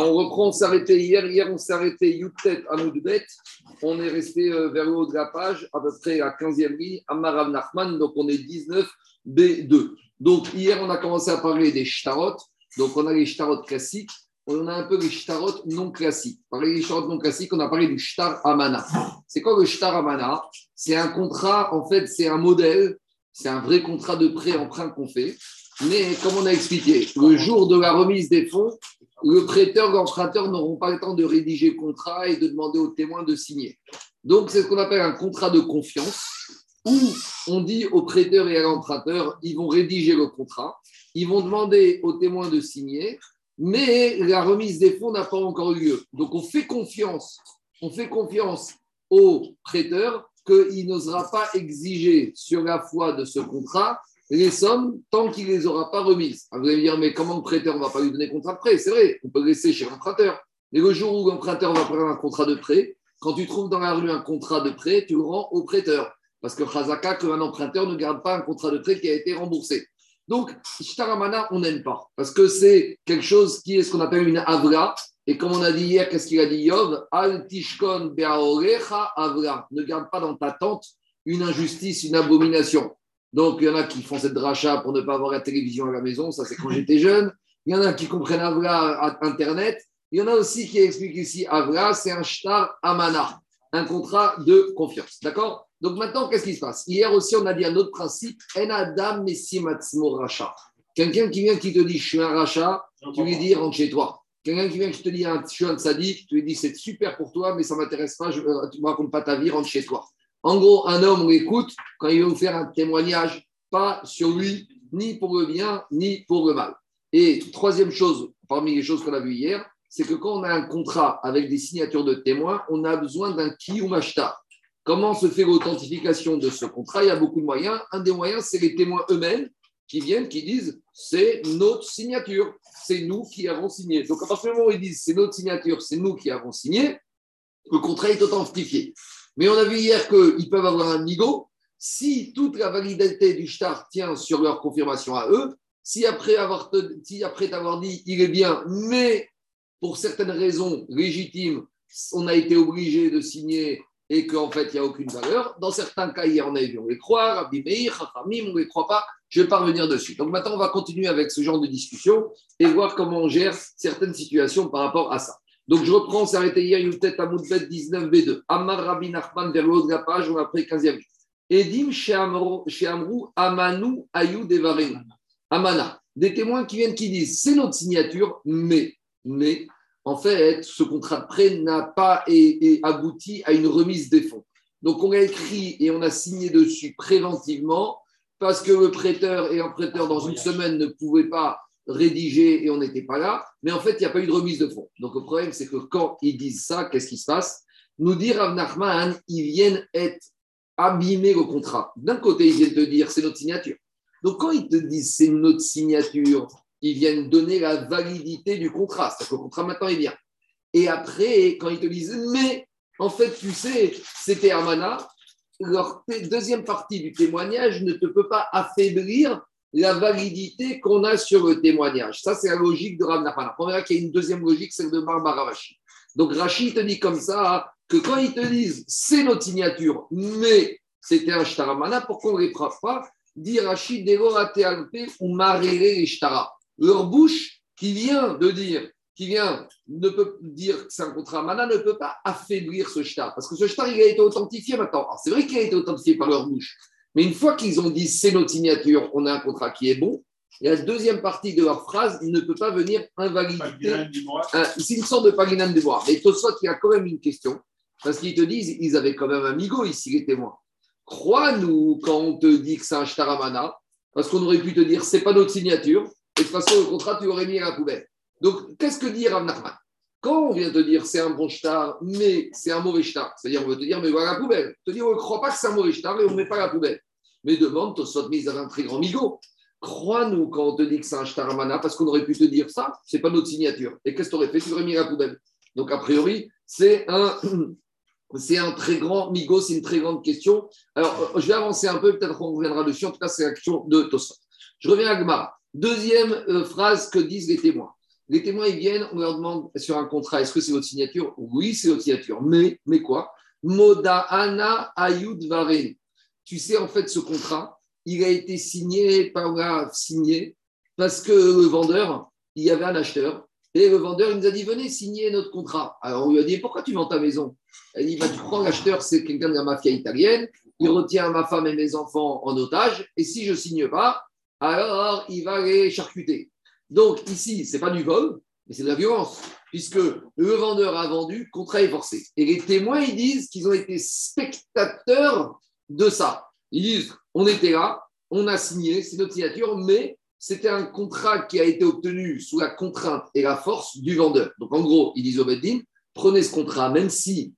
on reprend, on s'est arrêté hier. Hier, on s'est arrêté Youtet à Moudbet. On est resté euh, vers le haut de la page, à peu près à 15e ligne, à Marav Nachman. Donc, on est 19 B2. Donc, hier, on a commencé à parler des shtarot. Donc, on a les shtarot classiques. On a un peu les shtarot non classiques. Parler des shtarot non classiques, on a parlé du shtar amana. C'est quoi le shtar amana? C'est un contrat, en fait, c'est un modèle. C'est un vrai contrat de prêt-emprunt qu'on fait. Mais comme on a expliqué, le jour de la remise des fonds, le prêteur, l'emprunteur n'auront pas le temps de rédiger le contrat et de demander aux témoins de signer. Donc, c'est ce qu'on appelle un contrat de confiance, où on dit au prêteur et à l'emprunteur, ils vont rédiger le contrat, ils vont demander aux témoins de signer, mais la remise des fonds n'a pas encore eu lieu. Donc, on fait confiance, on fait confiance au prêteur qu'il n'osera pas exiger sur la foi de ce contrat les sommes tant qu'il ne les aura pas remises. vous allez me dire, mais comment le prêteur ne va pas lui donner contrat de prêt? C'est vrai, on peut laisser chez l'emprunteur. Mais le jour où l'emprunteur va prendre un contrat de prêt, quand tu trouves dans la rue un contrat de prêt, tu le rends au prêteur. Parce que Khazaka, qu'un emprunteur ne garde pas un contrat de prêt qui a été remboursé. Donc, Shtaramana, on n'aime pas. Parce que c'est quelque chose qui est ce qu'on appelle une avra. Et comme on a dit hier, qu'est-ce qu'il a dit Yov Al tishkon avra. Ne garde pas dans ta tente une injustice, une abomination. Donc, il y en a qui font cette rachat pour ne pas avoir la télévision à la maison, ça c'est quand j'étais jeune. Il y en a qui comprennent Avra à Internet. Il y en a aussi qui expliquent ici Avra, c'est un shtar amana, un contrat de confiance. D'accord? Donc maintenant, qu'est-ce qui se passe? Hier aussi, on a dit un autre principe En Adam rachat. Quelqu'un qui vient qui te dit je suis un rachat, tu lui dis rentre chez toi. Quelqu'un qui vient qui te dit je suis un sadique, tu lui dis c'est super pour toi, mais ça ne m'intéresse pas, je, euh, tu ne me racontes pas ta vie, rentre chez toi. En gros, un homme, on l'écoute quand il veut nous faire un témoignage, pas sur lui, ni pour le bien, ni pour le mal. Et troisième chose, parmi les choses qu'on a vues hier, c'est que quand on a un contrat avec des signatures de témoins, on a besoin d'un qui ou machta. Comment se fait l'authentification de ce contrat? Il y a beaucoup de moyens. Un des moyens, c'est les témoins eux-mêmes qui viennent, qui disent c'est notre signature, c'est nous qui avons signé. Donc à partir du moment où ils disent c'est notre signature, c'est nous qui avons signé, le contrat est authentifié. Mais on a vu hier qu'ils peuvent avoir un nigo si toute la validité du shtar tient sur leur confirmation à eux. Si après avoir t'avoir dit il est bien, mais pour certaines raisons légitimes, on a été obligé de signer et qu'en fait, il n'y a aucune valeur. Dans certains cas, hier, on a vu, les croit, Rabbi on ne les croit pas. Je ne vais pas revenir dessus. Donc maintenant, on va continuer avec ce genre de discussion et voir comment on gère certaines situations par rapport à ça. Donc je reprends, on s'est arrêté hier, une tête à Moudbet 19b2. Amar Rabbi Nachman vers le haut de la page, on a pris 15e. Edim chez Amrou, Amanu Ayou Devarem. Amana. Des témoins qui viennent qui disent c'est notre signature, mais, mais en fait, ce contrat de prêt n'a pas abouti à une remise des fonds. Donc on a écrit et on a signé dessus préventivement parce que le prêteur et un prêteur dans une semaine ne pouvaient pas rédigé et on n'était pas là, mais en fait, il n'y a pas eu de remise de fonds. Donc le problème, c'est que quand ils disent ça, qu'est-ce qui se passe? Nous dire Rav Nachman, ils viennent être abîmer le contrat. D'un côté, ils viennent te dire c'est notre signature. Donc quand ils te disent c'est notre signature, ils viennent donner la validité du contrat. C'est-à-dire que le contrat maintenant est bien. Et après, quand ils te disent mais en fait, tu sais, c'était Amana, leur deuxième partie du témoignage ne te peut pas affaiblir la validité qu'on a sur le témoignage. Ça, c'est la logique de Rav Nachman. On verra qu'il y a une deuxième logique, celle de Barbara Rashi. Donc Rashi te dit comme ça que quand ils te disent c'est notre signature, mais c'était un shtaramana, pourquoi on ne les pas? Dit Rashi, ou marere. Leur bouche qui vient de dire, qui vient ne peut dire que c'est un contrat mana, ne peut pas affaiblir ce shtar. Parce que ce shtar, il a été authentifié maintenant. C'est vrai qu'il a été authentifié par leur bouche. Mais une fois qu'ils ont dit c'est notre signature, on a un contrat qui est bon, la deuxième partie de leur phrase, il ne peut pas venir invalider. C'est une sorte de paginane du bois. Mais Tosot, il y a quand même une question. Parce qu'ils te disent, ils avaient quand même un migo ici, les témoins. Crois-nous quand on te dit que c'est un shtaramana, parce qu'on aurait pu te dire c'est pas notre signature, et de toute façon, le contrat, tu aurais mis à la poubelle. Donc, qu'est-ce que dit Rav Nachman? Quand on vient te dire c'est un bon shtar, mais c'est un mauvais shtar, c'est-à-dire on veut te dire mais voilà la poubelle. Te dire on ne croit pas que c'est un mauvais shtar et on ne met pas la poubelle. Mais demande, Tosot, ils avaient un très grand migo. Crois-nous quand on te dit que c'est un shtaramana, parce qu'on aurait pu te dire ça, c'est pas notre signature. Et qu'est-ce que tu aurais fait Tu aurais mis la. Donc, a priori, c'est un, c'est un très grand migo, c'est une très grande question. Alors, euh, je vais avancer un peu, peut-être qu'on reviendra dessus. En tout cas, c'est la question de Tosot. Je reviens à Gmara. Deuxième euh, phrase que disent les témoins. Les témoins, ils viennent, on leur demande sur un contrat, est-ce que c'est votre signature? Oui, c'est votre signature. Mais, quoi? Moda Ana Ayud. Tu sais, en fait, ce contrat, il a été signé, par signé, parce que le vendeur, il y avait un acheteur, et le vendeur, il nous a dit, venez signer notre contrat. Alors on lui a dit, pourquoi tu vends ta maison? Elle dit, bah, tu prends l'acheteur, c'est quelqu'un de la mafia italienne, il retient ma femme et mes enfants en otage, et si je ne signe pas, alors il va les charcuter. Donc ici, ce n'est pas du vol, mais c'est de la violence, puisque le vendeur a vendu, contrat est forcé. Et les témoins, ils disent qu'ils ont été spectateurs de ça. Ils disent, on était là, on a signé, c'est notre signature, mais c'était un contrat qui a été obtenu sous la contrainte et la force du vendeur. Donc en gros, ils disent au Beddin, prenez ce contrat, même si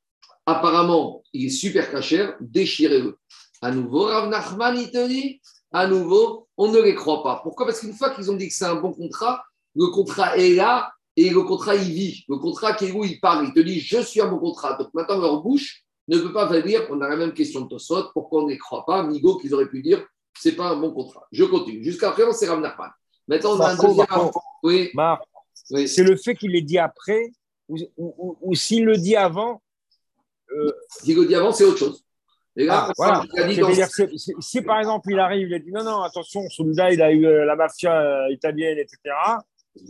apparemment il est super cachère, déchirez-le. À nouveau, Rav Nachman, il te dit, à nouveau, on ne les croit pas. Pourquoi? Parce qu'une fois qu'ils ont dit que c'est un bon contrat, le contrat est là et le contrat il vit. Le contrat qui est où il parle, il te dit, je suis un bon contrat. Donc maintenant, leur bouche ne peut pas dire, on a la même question de Tosot, pourquoi on ne les croit pas Migo, qu'ils auraient pu dire, c'est pas un bon contrat. Je continue. Jusqu'à présent, c'est Rav Nachman. Maintenant, on a un deuxième. Oui. oui. C'est le fait qu'il l'ait dit après ou, s'il le dit avant. Euh... S'il le dit avant, c'est autre chose. Ah, voilà. si par exemple il arrive, il a dit non, non, attention, celui-là, il a eu euh, la mafia euh, italienne, etc.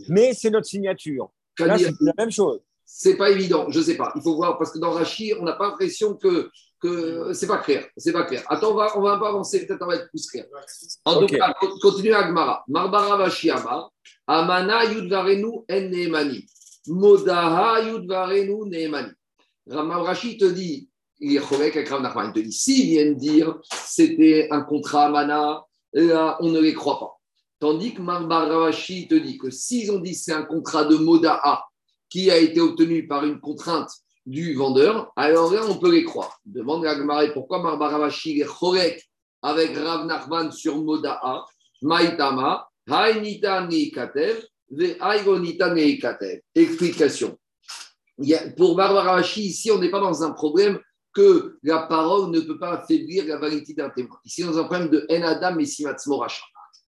Mais c'est notre signature. Là, c'est la même chose. C'est pas évident, je sais pas. Il faut voir parce que dans Rachir, on n'a pas l'impression que que c'est pas clair. C'est pas clair. Attends, on va, on va un peu avancer, peut-être on va être plus clair. En tout cas, continue à Gmara. Marbara Vashiama, Amana Yudvarenu En Neemani. Modaha Yudvarenu Neemani. Rashi te dit, il est avec Rav il te dit, s'ils viennent dire c'était un contrat Amana, là, on ne les croit pas. Tandis que Marbarashi te dit que s'ils ont dit c'est un contrat de Modaha qui a été obtenu par une contrainte du vendeur, alors là, on peut les croire. Demande à pourquoi Marbaravashi est chorek avec Rav Nachman sur Moda'a, Maïtama, Haïnita Neikatev, Aïgonita Neikatev. Explication. Pour Marbaravashi, ici, on n'est pas dans un problème que la parole ne peut pas affaiblir la validité d'un témoin. Ici, dans un problème de En Adam et Simatsmo Racha.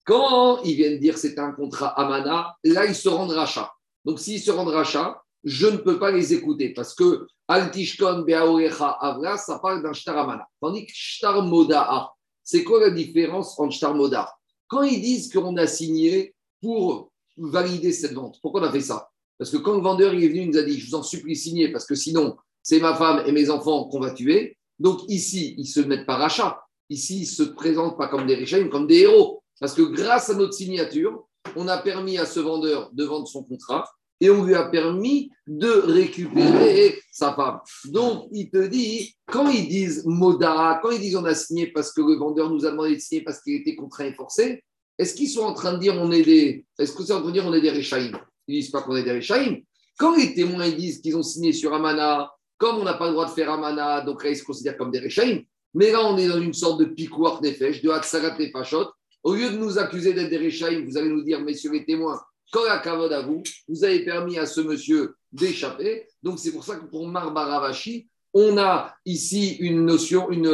Quand ils viennent dire c'est un contrat Amana, là, ils se rendent rachat. Donc, s'ils se rendent rachat, je ne peux pas les écouter parce que Altishkon Beaorecha Avra, ça parle d'un shtar amana. Tandis que shtar moda'a, c'est quoi la différence entre shtar moda'a Quand ils disent qu'on a signé pour valider cette vente, pourquoi on a fait ça? Parce que quand le vendeur est venu, il nous a dit Je vous en supplie, signez parce que sinon, c'est ma femme et mes enfants qu'on va tuer. Donc ici, ils se mettent pas rachat. Ici, ils ne se présentent pas comme des riches, mais comme des héros. Parce que grâce à notre signature, on a permis à ce vendeur de vendre son contrat et on lui a permis de récupérer sa femme. Donc, il te dit, quand ils disent Moda, quand ils disent on a signé parce que le vendeur nous a demandé de signer parce qu'il était contraint et forcé, est-ce qu'ils sont en train de dire on est des. Est-ce que c'est en train de dire on est des Réchaïm Ils disent pas qu'on est des Réchaïm. Quand les témoins disent qu'ils ont signé sur Amana, comme on n'a pas le droit de faire Amana, donc là ils se considèrent comme des Réchaïm. Mais là, on est dans une sorte de piquoir nefesh, de Hatsarat et Fachot. Au lieu de nous accuser d'être des Réchaïm, vous allez nous dire, messieurs les témoins, quand la cavode à vous, vous avez permis à ce monsieur d'échapper. Donc c'est pour ça que pour Marbaravashi, on a ici une notion, une,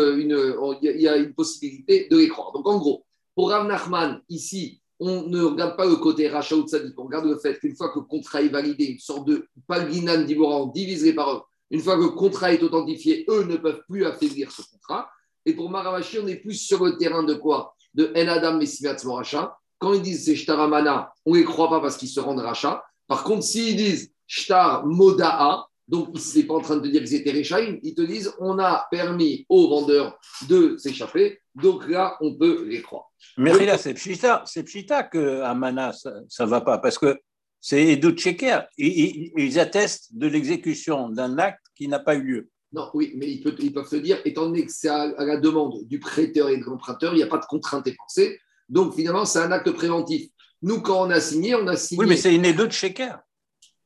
il y a une possibilité de les croire. Donc en gros, pour Rav Nachman, ici, on ne regarde pas le côté rachat ou tzadik, on regarde le fait qu'une fois que le contrat est validé, une sorte de palginan divorant divise les paroles, une fois que le contrat est authentifié, eux ne peuvent plus affaiblir ce contrat. Et pour Maravashi, on est plus sur le terrain de quoi? De En Adam Messivat Moracha, quand ils disent c'est Shtaramana, on ne les croit pas parce qu'ils se rendent rachat. Par contre, s'ils disent Shtar Moda'a, donc ils ne pas en train de dire qu'ils étaient Rechaim, ils te disent on a permis aux vendeurs de s'échapper, donc là, on peut les croire. Mais là, c'est Pshita, c'est Pshita que Amana, ça ne va pas, parce que c'est Edou Tcheker. Ils, ils, attestent de l'exécution d'un acte qui n'a pas eu lieu. Non, oui, mais ils peuvent, ils peuvent te dire, étant donné que c'est à, la demande du prêteur et de l'emprunteur, il n'y a pas de contrainte pensée. Donc finalement, c'est un acte préventif. Nous, quand on a signé, on a signé. Oui, mais c'est une édo de shaker.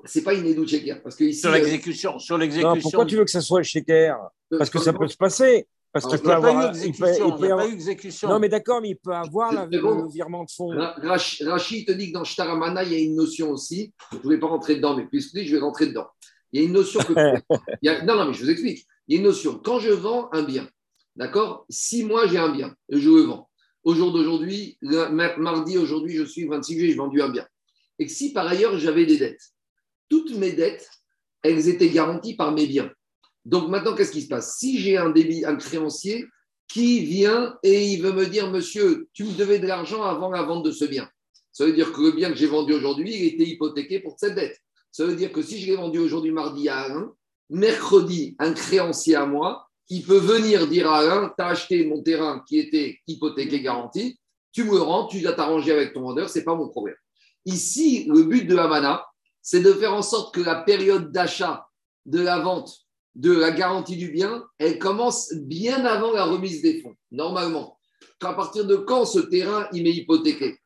C'est pas une édo de shaker. Parce que ici, sur l'exécution. Sur l'exécution. pourquoi tu veux que ça soit le shaker Parce que ça peut se passer. Parce que il avoir. Il peut, il pas eu exécution. Non, mais d'accord, mais il peut avoir le virement de fonds. Rachid te dit que dans Shtaramana, il y a une notion aussi. Je ne voulais pas rentrer dedans, mais puisque je vais rentrer dedans. Il y a une notion que. Non, non, mais je vous explique. Il y a une notion. Quand je vends un bien, d'accord? Si moi j'ai un bien, je le vends au jour d'aujourd'hui, mardi, aujourd'hui, je suis 26 juillet, j'ai vendu un bien. et si par ailleurs j'avais des dettes, toutes mes dettes, elles étaient garanties par mes biens. Donc maintenant, qu'est-ce qui se passe? Si j'ai un débit, un créancier qui vient et il veut me dire, monsieur, tu me devais de l'argent avant la vente de ce bien. Ça veut dire que le bien que j'ai vendu aujourd'hui, il était hypothéqué pour cette dette. Ça veut dire que si je l'ai vendu aujourd'hui mardi à Alain, mercredi, un créancier à moi, qui peut venir dire à Alain, tu as acheté mon terrain qui était hypothéqué garanti, tu me rends, tu dois t'arranger avec ton vendeur, ce n'est pas mon problème. Ici, le but de Havana, c'est de faire en sorte que la période d'achat, de la vente, de la garantie du bien, elle commence bien avant la remise des fonds, normalement. À partir de quand ce terrain il m'est hypothéqué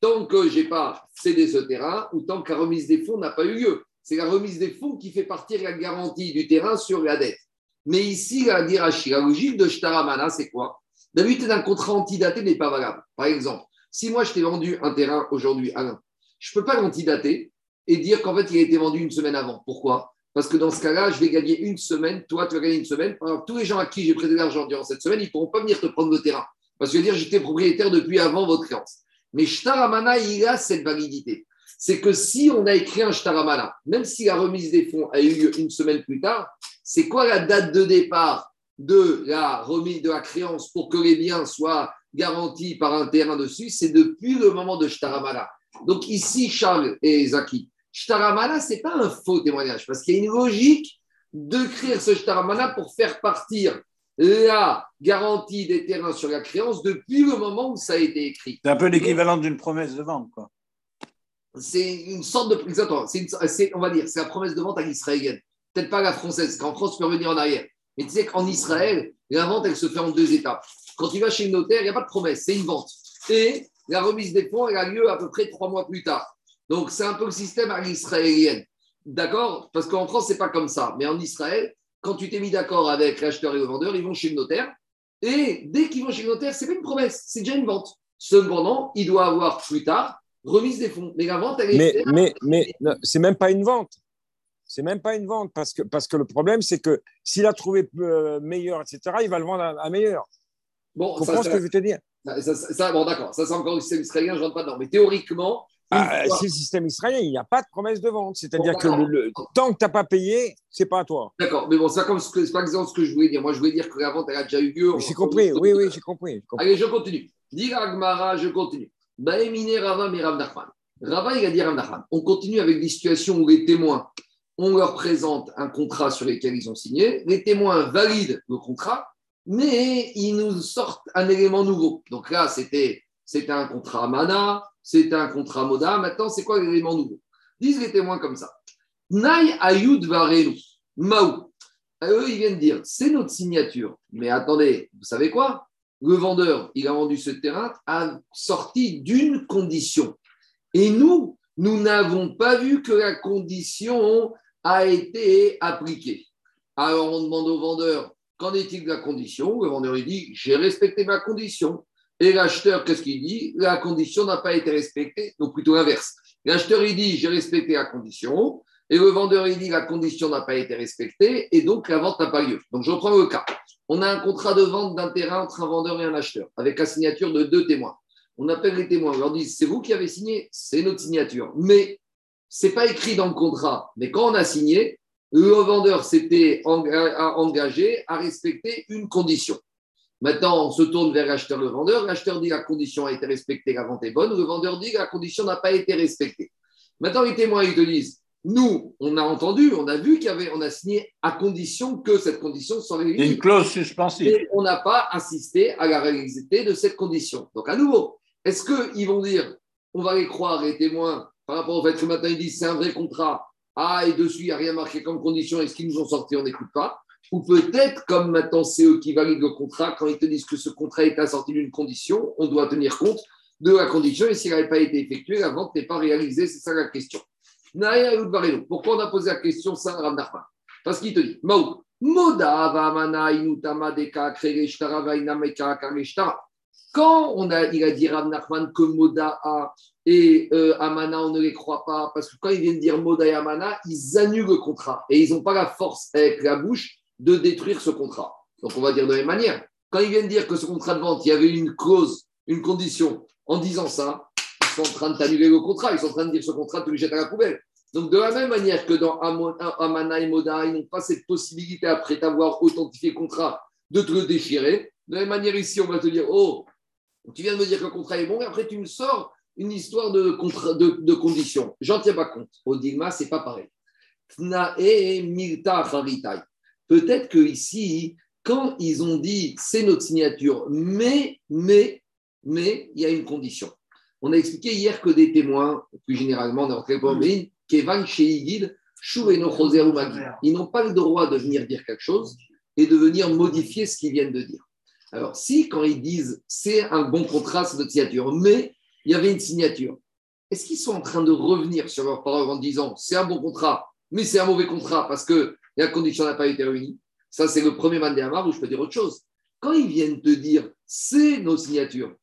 Tant que je n'ai pas cédé ce terrain ou tant que la remise des fonds n'a pas eu lieu. C'est la remise des fonds qui fait partir la garantie du terrain sur la dette. Mais ici, la la logique de Shtaramana, c'est quoi? D'habitude, un contrat antidaté n'est pas valable. Par exemple, si moi je t'ai vendu un terrain aujourd'hui, Alain, je ne peux pas l'antidater et dire qu'en fait, il a été vendu une semaine avant. Pourquoi? Parce que dans ce cas-là, je vais gagner une semaine, toi, tu vas gagner une semaine. tous les gens à qui j'ai prêté de l'argent durant cette semaine, ils ne pourront pas venir te prendre le terrain. Parce que je veux dire, j'étais propriétaire depuis avant votre créance. Mais Shtaramana, il a cette validité. C'est que si on a écrit un Shtaramana, même si la remise des fonds a eu lieu une semaine plus tard, c'est quoi la date de départ de la remise de la créance pour que les biens soient garantis par un terrain dessus C'est depuis le moment de Shtaramana. Donc ici, Charles et Zaki, Shtaramana, ce n'est pas un faux témoignage, parce qu'il y a une logique de créer ce Shtaramana pour faire partir la garantie des terrains sur la créance depuis le moment où ça a été écrit. C'est un peu l'équivalent d'une promesse de vente, quoi. C'est une sorte de. Exactement. on va dire, c'est la promesse de vente à l'israélienne. Peut-être pas la française, qu'en France, tu peux revenir en arrière. Mais tu sais qu'en Israël, la vente, elle se fait en deux étapes. Quand tu vas chez le notaire, il n'y a pas de promesse, c'est une vente. Et la remise des fonds, elle a lieu à peu près trois mois plus tard. Donc, c'est un peu le système à l'israélienne. D'accord? Parce qu'en France, ce n'est pas comme ça. Mais en Israël, quand tu t'es mis d'accord avec l'acheteur et le vendeur, ils vont chez le notaire. Et dès qu'ils vont chez le notaire, ce n'est pas une promesse, c'est déjà une vente. Cependant, il doit avoir plus tard remise des fonds. Mais la vente, elle est. Mais, mais, mais c'est même pas une vente. C'est même pas une vente parce que, parce que le problème, c'est que s'il a trouvé euh, meilleur, etc., il va le vendre à, meilleur. Bon, comprends ce que je veux te dire? Ça, Bon, d'accord, ça c'est encore le système israélien, je ne rentre pas dedans. Mais théoriquement. Ah, c'est le système israélien, il n'y a pas de promesse de vente. C'est-à-dire que le, tant que tu n'as pas payé, c'est pas à toi. D'accord, mais bon, c'est ce pas exactement ce que je voulais dire. Moi, je voulais dire que la vente, elle a déjà eu lieu. J'ai compris, oui, oui, j'ai compris, Allez, je continue. Dis Agmara, je continue. Baemine Rava Mirav Nachman. Rava, il a dit Rav On continue avec des situations où les témoins on leur présente un contrat sur lequel ils ont signé, les témoins valident le contrat, mais ils nous sortent un élément nouveau. Donc là, c'était, un contrat Mana, c'était un contrat Moda, maintenant, c'est quoi l'élément nouveau? Disent les témoins comme ça. Nai Ayud Varelu, Maou. Eux, ils viennent dire, c'est notre signature. Mais attendez, vous savez quoi? Le vendeur, il a vendu ce terrain, a sorti d'une condition. Et nous, nous n'avons pas vu que la condition a été appliqué. Alors on demande au vendeur, qu'en est-il de la condition? Le vendeur lui dit, j'ai respecté ma condition. Et l'acheteur, qu'est-ce qu'il dit? La condition n'a pas été respectée, donc plutôt l'inverse. L'acheteur, il dit, j'ai respecté la condition. Et le vendeur, il dit, la condition n'a pas été respectée, et donc la vente n'a pas lieu. Donc je reprends le cas. On a un contrat de vente d'un terrain entre un vendeur et un acheteur, avec la signature de deux témoins. On appelle les témoins, on leur dit, c'est vous qui avez signé, c'est notre signature. Mais c'est pas écrit dans le contrat, mais quand on a signé, le vendeur s'était engagé à respecter une condition. Maintenant, on se tourne vers l'acheteur, le vendeur. L'acheteur dit la condition a été respectée, la vente est bonne. Le vendeur dit la condition n'a pas été respectée. Maintenant, les témoins, ils te disent nous, on a entendu, on a vu qu'il y avait, on a signé à condition que cette condition soit réalisée. Une clause suspensive. Et on n'a pas assisté à la réalité de cette condition. Donc, à nouveau, est-ce qu'ils vont dire, on va les croire, les témoins, par rapport au fait que maintenant ils disent c'est un vrai contrat, ah, et dessus, il n'y a rien marqué comme condition, est-ce qu'ils nous ont sorti, on n'écoute pas. Ou peut-être, comme maintenant c'est eux qui valident le contrat, quand ils te disent que ce contrat est assorti d'une condition, on doit tenir compte de la condition, et s'il n'avait pas été effectué, la vente n'est pas réalisée, c'est ça la question. Pourquoi on a posé la question ça, Rav Parce qu'il te dit, Maou. Quand on a, il a dit Rav Nachman que Moda a et euh, Amana, on ne les croit pas, parce que quand ils viennent dire Moda et Amana, ils annulent le contrat et ils n'ont pas la force avec la bouche de détruire ce contrat. Donc on va dire de la même manière. Quand ils viennent dire que ce contrat de vente, il y avait une clause, une condition, en disant ça, sont en train de t'annuler le contrat, ils sont en train de dire ce contrat, tu le jettes à la poubelle. Donc, de la même manière que dans Amana et Moda, ils n'ont pas cette possibilité, après t'avoir authentifié le contrat, de te le déchirer. De la même manière, ici, on va te dire Oh, tu viens de me dire que le contrat est bon, et après, tu me sors une histoire de, de, de conditions. J'en tiens pas compte. Au Digma, ce n'est pas pareil. Peut-être que ici, quand ils ont dit c'est notre signature, mais, mais, mais, il y a une condition. On a expliqué hier que des témoins, plus généralement dans le. Kevan Sheigid, ils n'ont pas le droit de venir dire quelque chose et de venir modifier ce qu'ils viennent de dire. Alors, si quand ils disent c'est un bon contrat, c'est notre signature, mais il y avait une signature, est-ce qu'ils sont en train de revenir sur leur parole en disant c'est un bon contrat, mais c'est un mauvais contrat parce que la condition n'a pas été réunie? Ça, c'est le premier Mandéamar où je peux dire autre chose. Quand ils viennent te dire c'est nos signatures,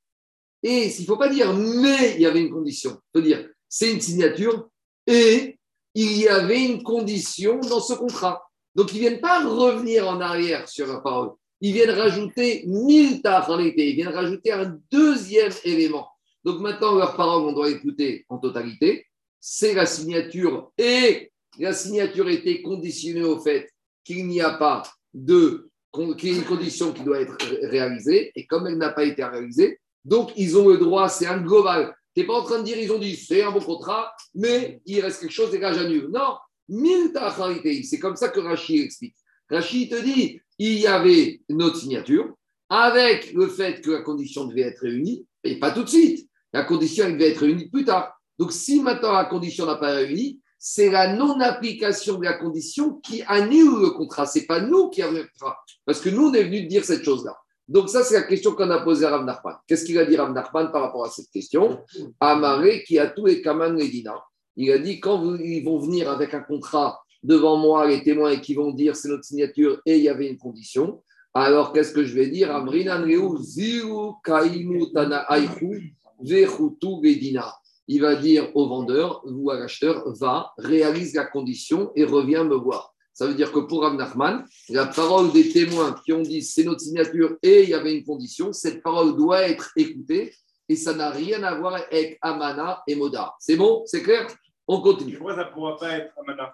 et s'il ne faut pas dire mais il y avait une condition, il faut dire c'est une signature et il y avait une condition dans ce contrat. Donc, ils ne viennent pas revenir en arrière sur la parole. Ils viennent rajouter mille réalité. Ils viennent rajouter un deuxième élément. Donc, maintenant, leur parole, on doit écouter en totalité. C'est la signature et la signature était conditionnée au fait qu'il n'y a pas de qu'il condition qui doit être réalisée. Et comme elle n'a pas été réalisée, donc ils ont le droit, c'est un global. Tu n'es pas en train de dire, ils ont dit, c'est un bon contrat, mais il reste quelque chose, et là, j'annule. Non, c'est comme ça que Rachid explique. Rachid te dit, il y avait notre signature, avec le fait que la condition devait être réunie, et pas tout de suite. La condition elle devait être réunie plus tard. Donc, si maintenant la condition n'a pas réuni, c'est la non-application de la condition qui annule le contrat. Ce n'est pas nous qui avons le contrat. Parce que nous, on est venu dire cette chose-là. Donc, ça, c'est la question qu'on a posée à Rav. Qu'est-ce qu'il a dit Rav Nachman par rapport à cette question? Amaré qui a tout et Kaman Medina. Il a dit quand ils vont venir avec un contrat devant moi, les témoins, et qui vont dire c'est notre signature et il y avait une condition, alors qu'est-ce que je vais dire? Il va dire au vendeur ou à l'acheteur va, réalise la condition et reviens me voir. Ça veut dire que pour Rav la parole des témoins qui ont dit c'est notre signature et il y avait une condition, cette parole doit être écoutée et ça n'a rien à voir avec Amana et Moda. C'est bon? C'est clair? On continue. Pourquoi ça ne pourra pas être Amana?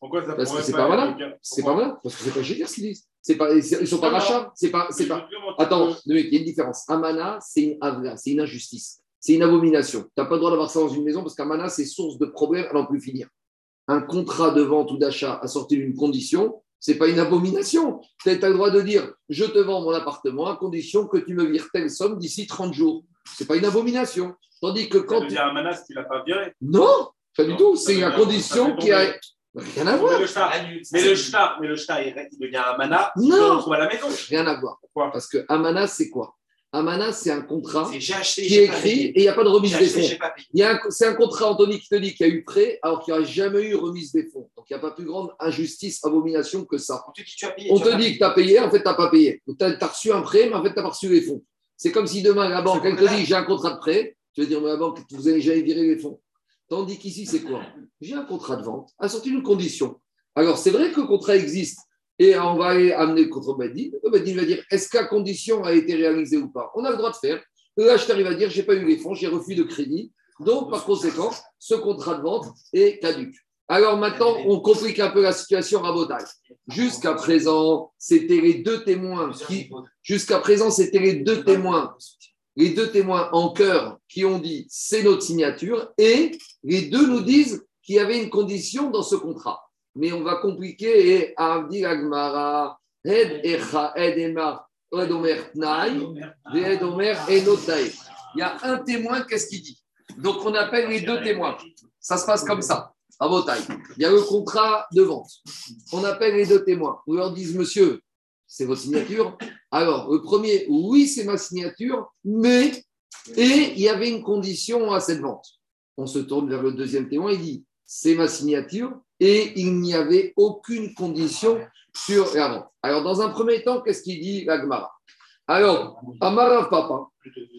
Pourquoi ça Parce que c'est pas, Amana. C'est pas Amana. Parce que c'est pas Gédir ce qu'ils disent. Pas, ils ne sont pas rachats. C'est pas, c'est pas. Attends, il y a une différence. Amana, c'est une avla, c'est une injustice. C'est une abomination. Tu n'as pas le droit d'avoir ça dans une maison parce qu'Amana, c'est source de problèmes à n'en plus finir un contrat de vente ou d'achat assorti d'une condition, ce n'est pas une abomination. Tu as le droit de dire je te vends mon appartement à condition que tu me vires telle somme d'ici 30 jours. Ce n'est pas une abomination. Tandis que quand. Ça veut dire un menace qu'il n'a pas viré Non, pas du tout. C'est une condition qui a. Rien à voir. Mais le shtar, mais le shtar, il devient un mana. Non, à la maison. Rien à voir. Pourquoi? Parce que Amana, c'est quoi? Amana, c'est un contrat qui est écrit et il n'y a pas de remise des fonds. C'est un contrat, Anthony, qui te dit qu'il y a eu prêt alors qu'il n'y a jamais eu remise des fonds. Donc il n'y a pas plus grande injustice, abomination que ça. On te dit que tu as payé, en fait, tu n'as pas payé. Tu as, reçu un prêt, mais en fait, tu n'as pas reçu les fonds. C'est comme si demain, la banque, elle te dit j'ai un contrat de prêt. Tu vas dire, mais la banque, vous n'avez jamais viré les fonds. Tandis qu'ici, c'est quoi? J'ai un contrat de vente assorti d'une condition. Alors, c'est vrai que le contrat existe, et on va aller amener contre Badin. Le va dire est-ce qu'à condition a été réalisée ou pas? On a le droit de faire. L'acheteur, va dire j'ai pas eu les fonds, j'ai refus de crédit. Donc, par conséquent, ce contrat de vente est caduque. Alors maintenant, on complique un peu la situation à Botaï. Jusqu'à présent, c'était les deux témoins qui, jusqu'à présent, c'était les deux témoins, les deux témoins en cœur qui ont dit c'est notre signature et les deux nous disent qu'il y avait une condition dans ce contrat mais on va compliquer et Abdi Agmara, Ed Echa, Ed Ed Tnaï, Ed Omer Enotaï. Il y a un témoin, qu'est-ce qu'il dit? Donc on appelle les deux témoins. Ça se passe comme ça, à Botaï. Il y a le contrat de vente. On appelle les deux témoins. On leur dit, monsieur, c'est votre signature. Alors, le premier, oui, c'est ma signature, mais, et il y avait une condition à cette vente. On se tourne vers le deuxième témoin, il dit, c'est ma signature, et il n'y avait aucune condition sur la vente. Alors, dans un premier temps, qu'est-ce qu'il dit l'Agmara Alors, Amar Papa,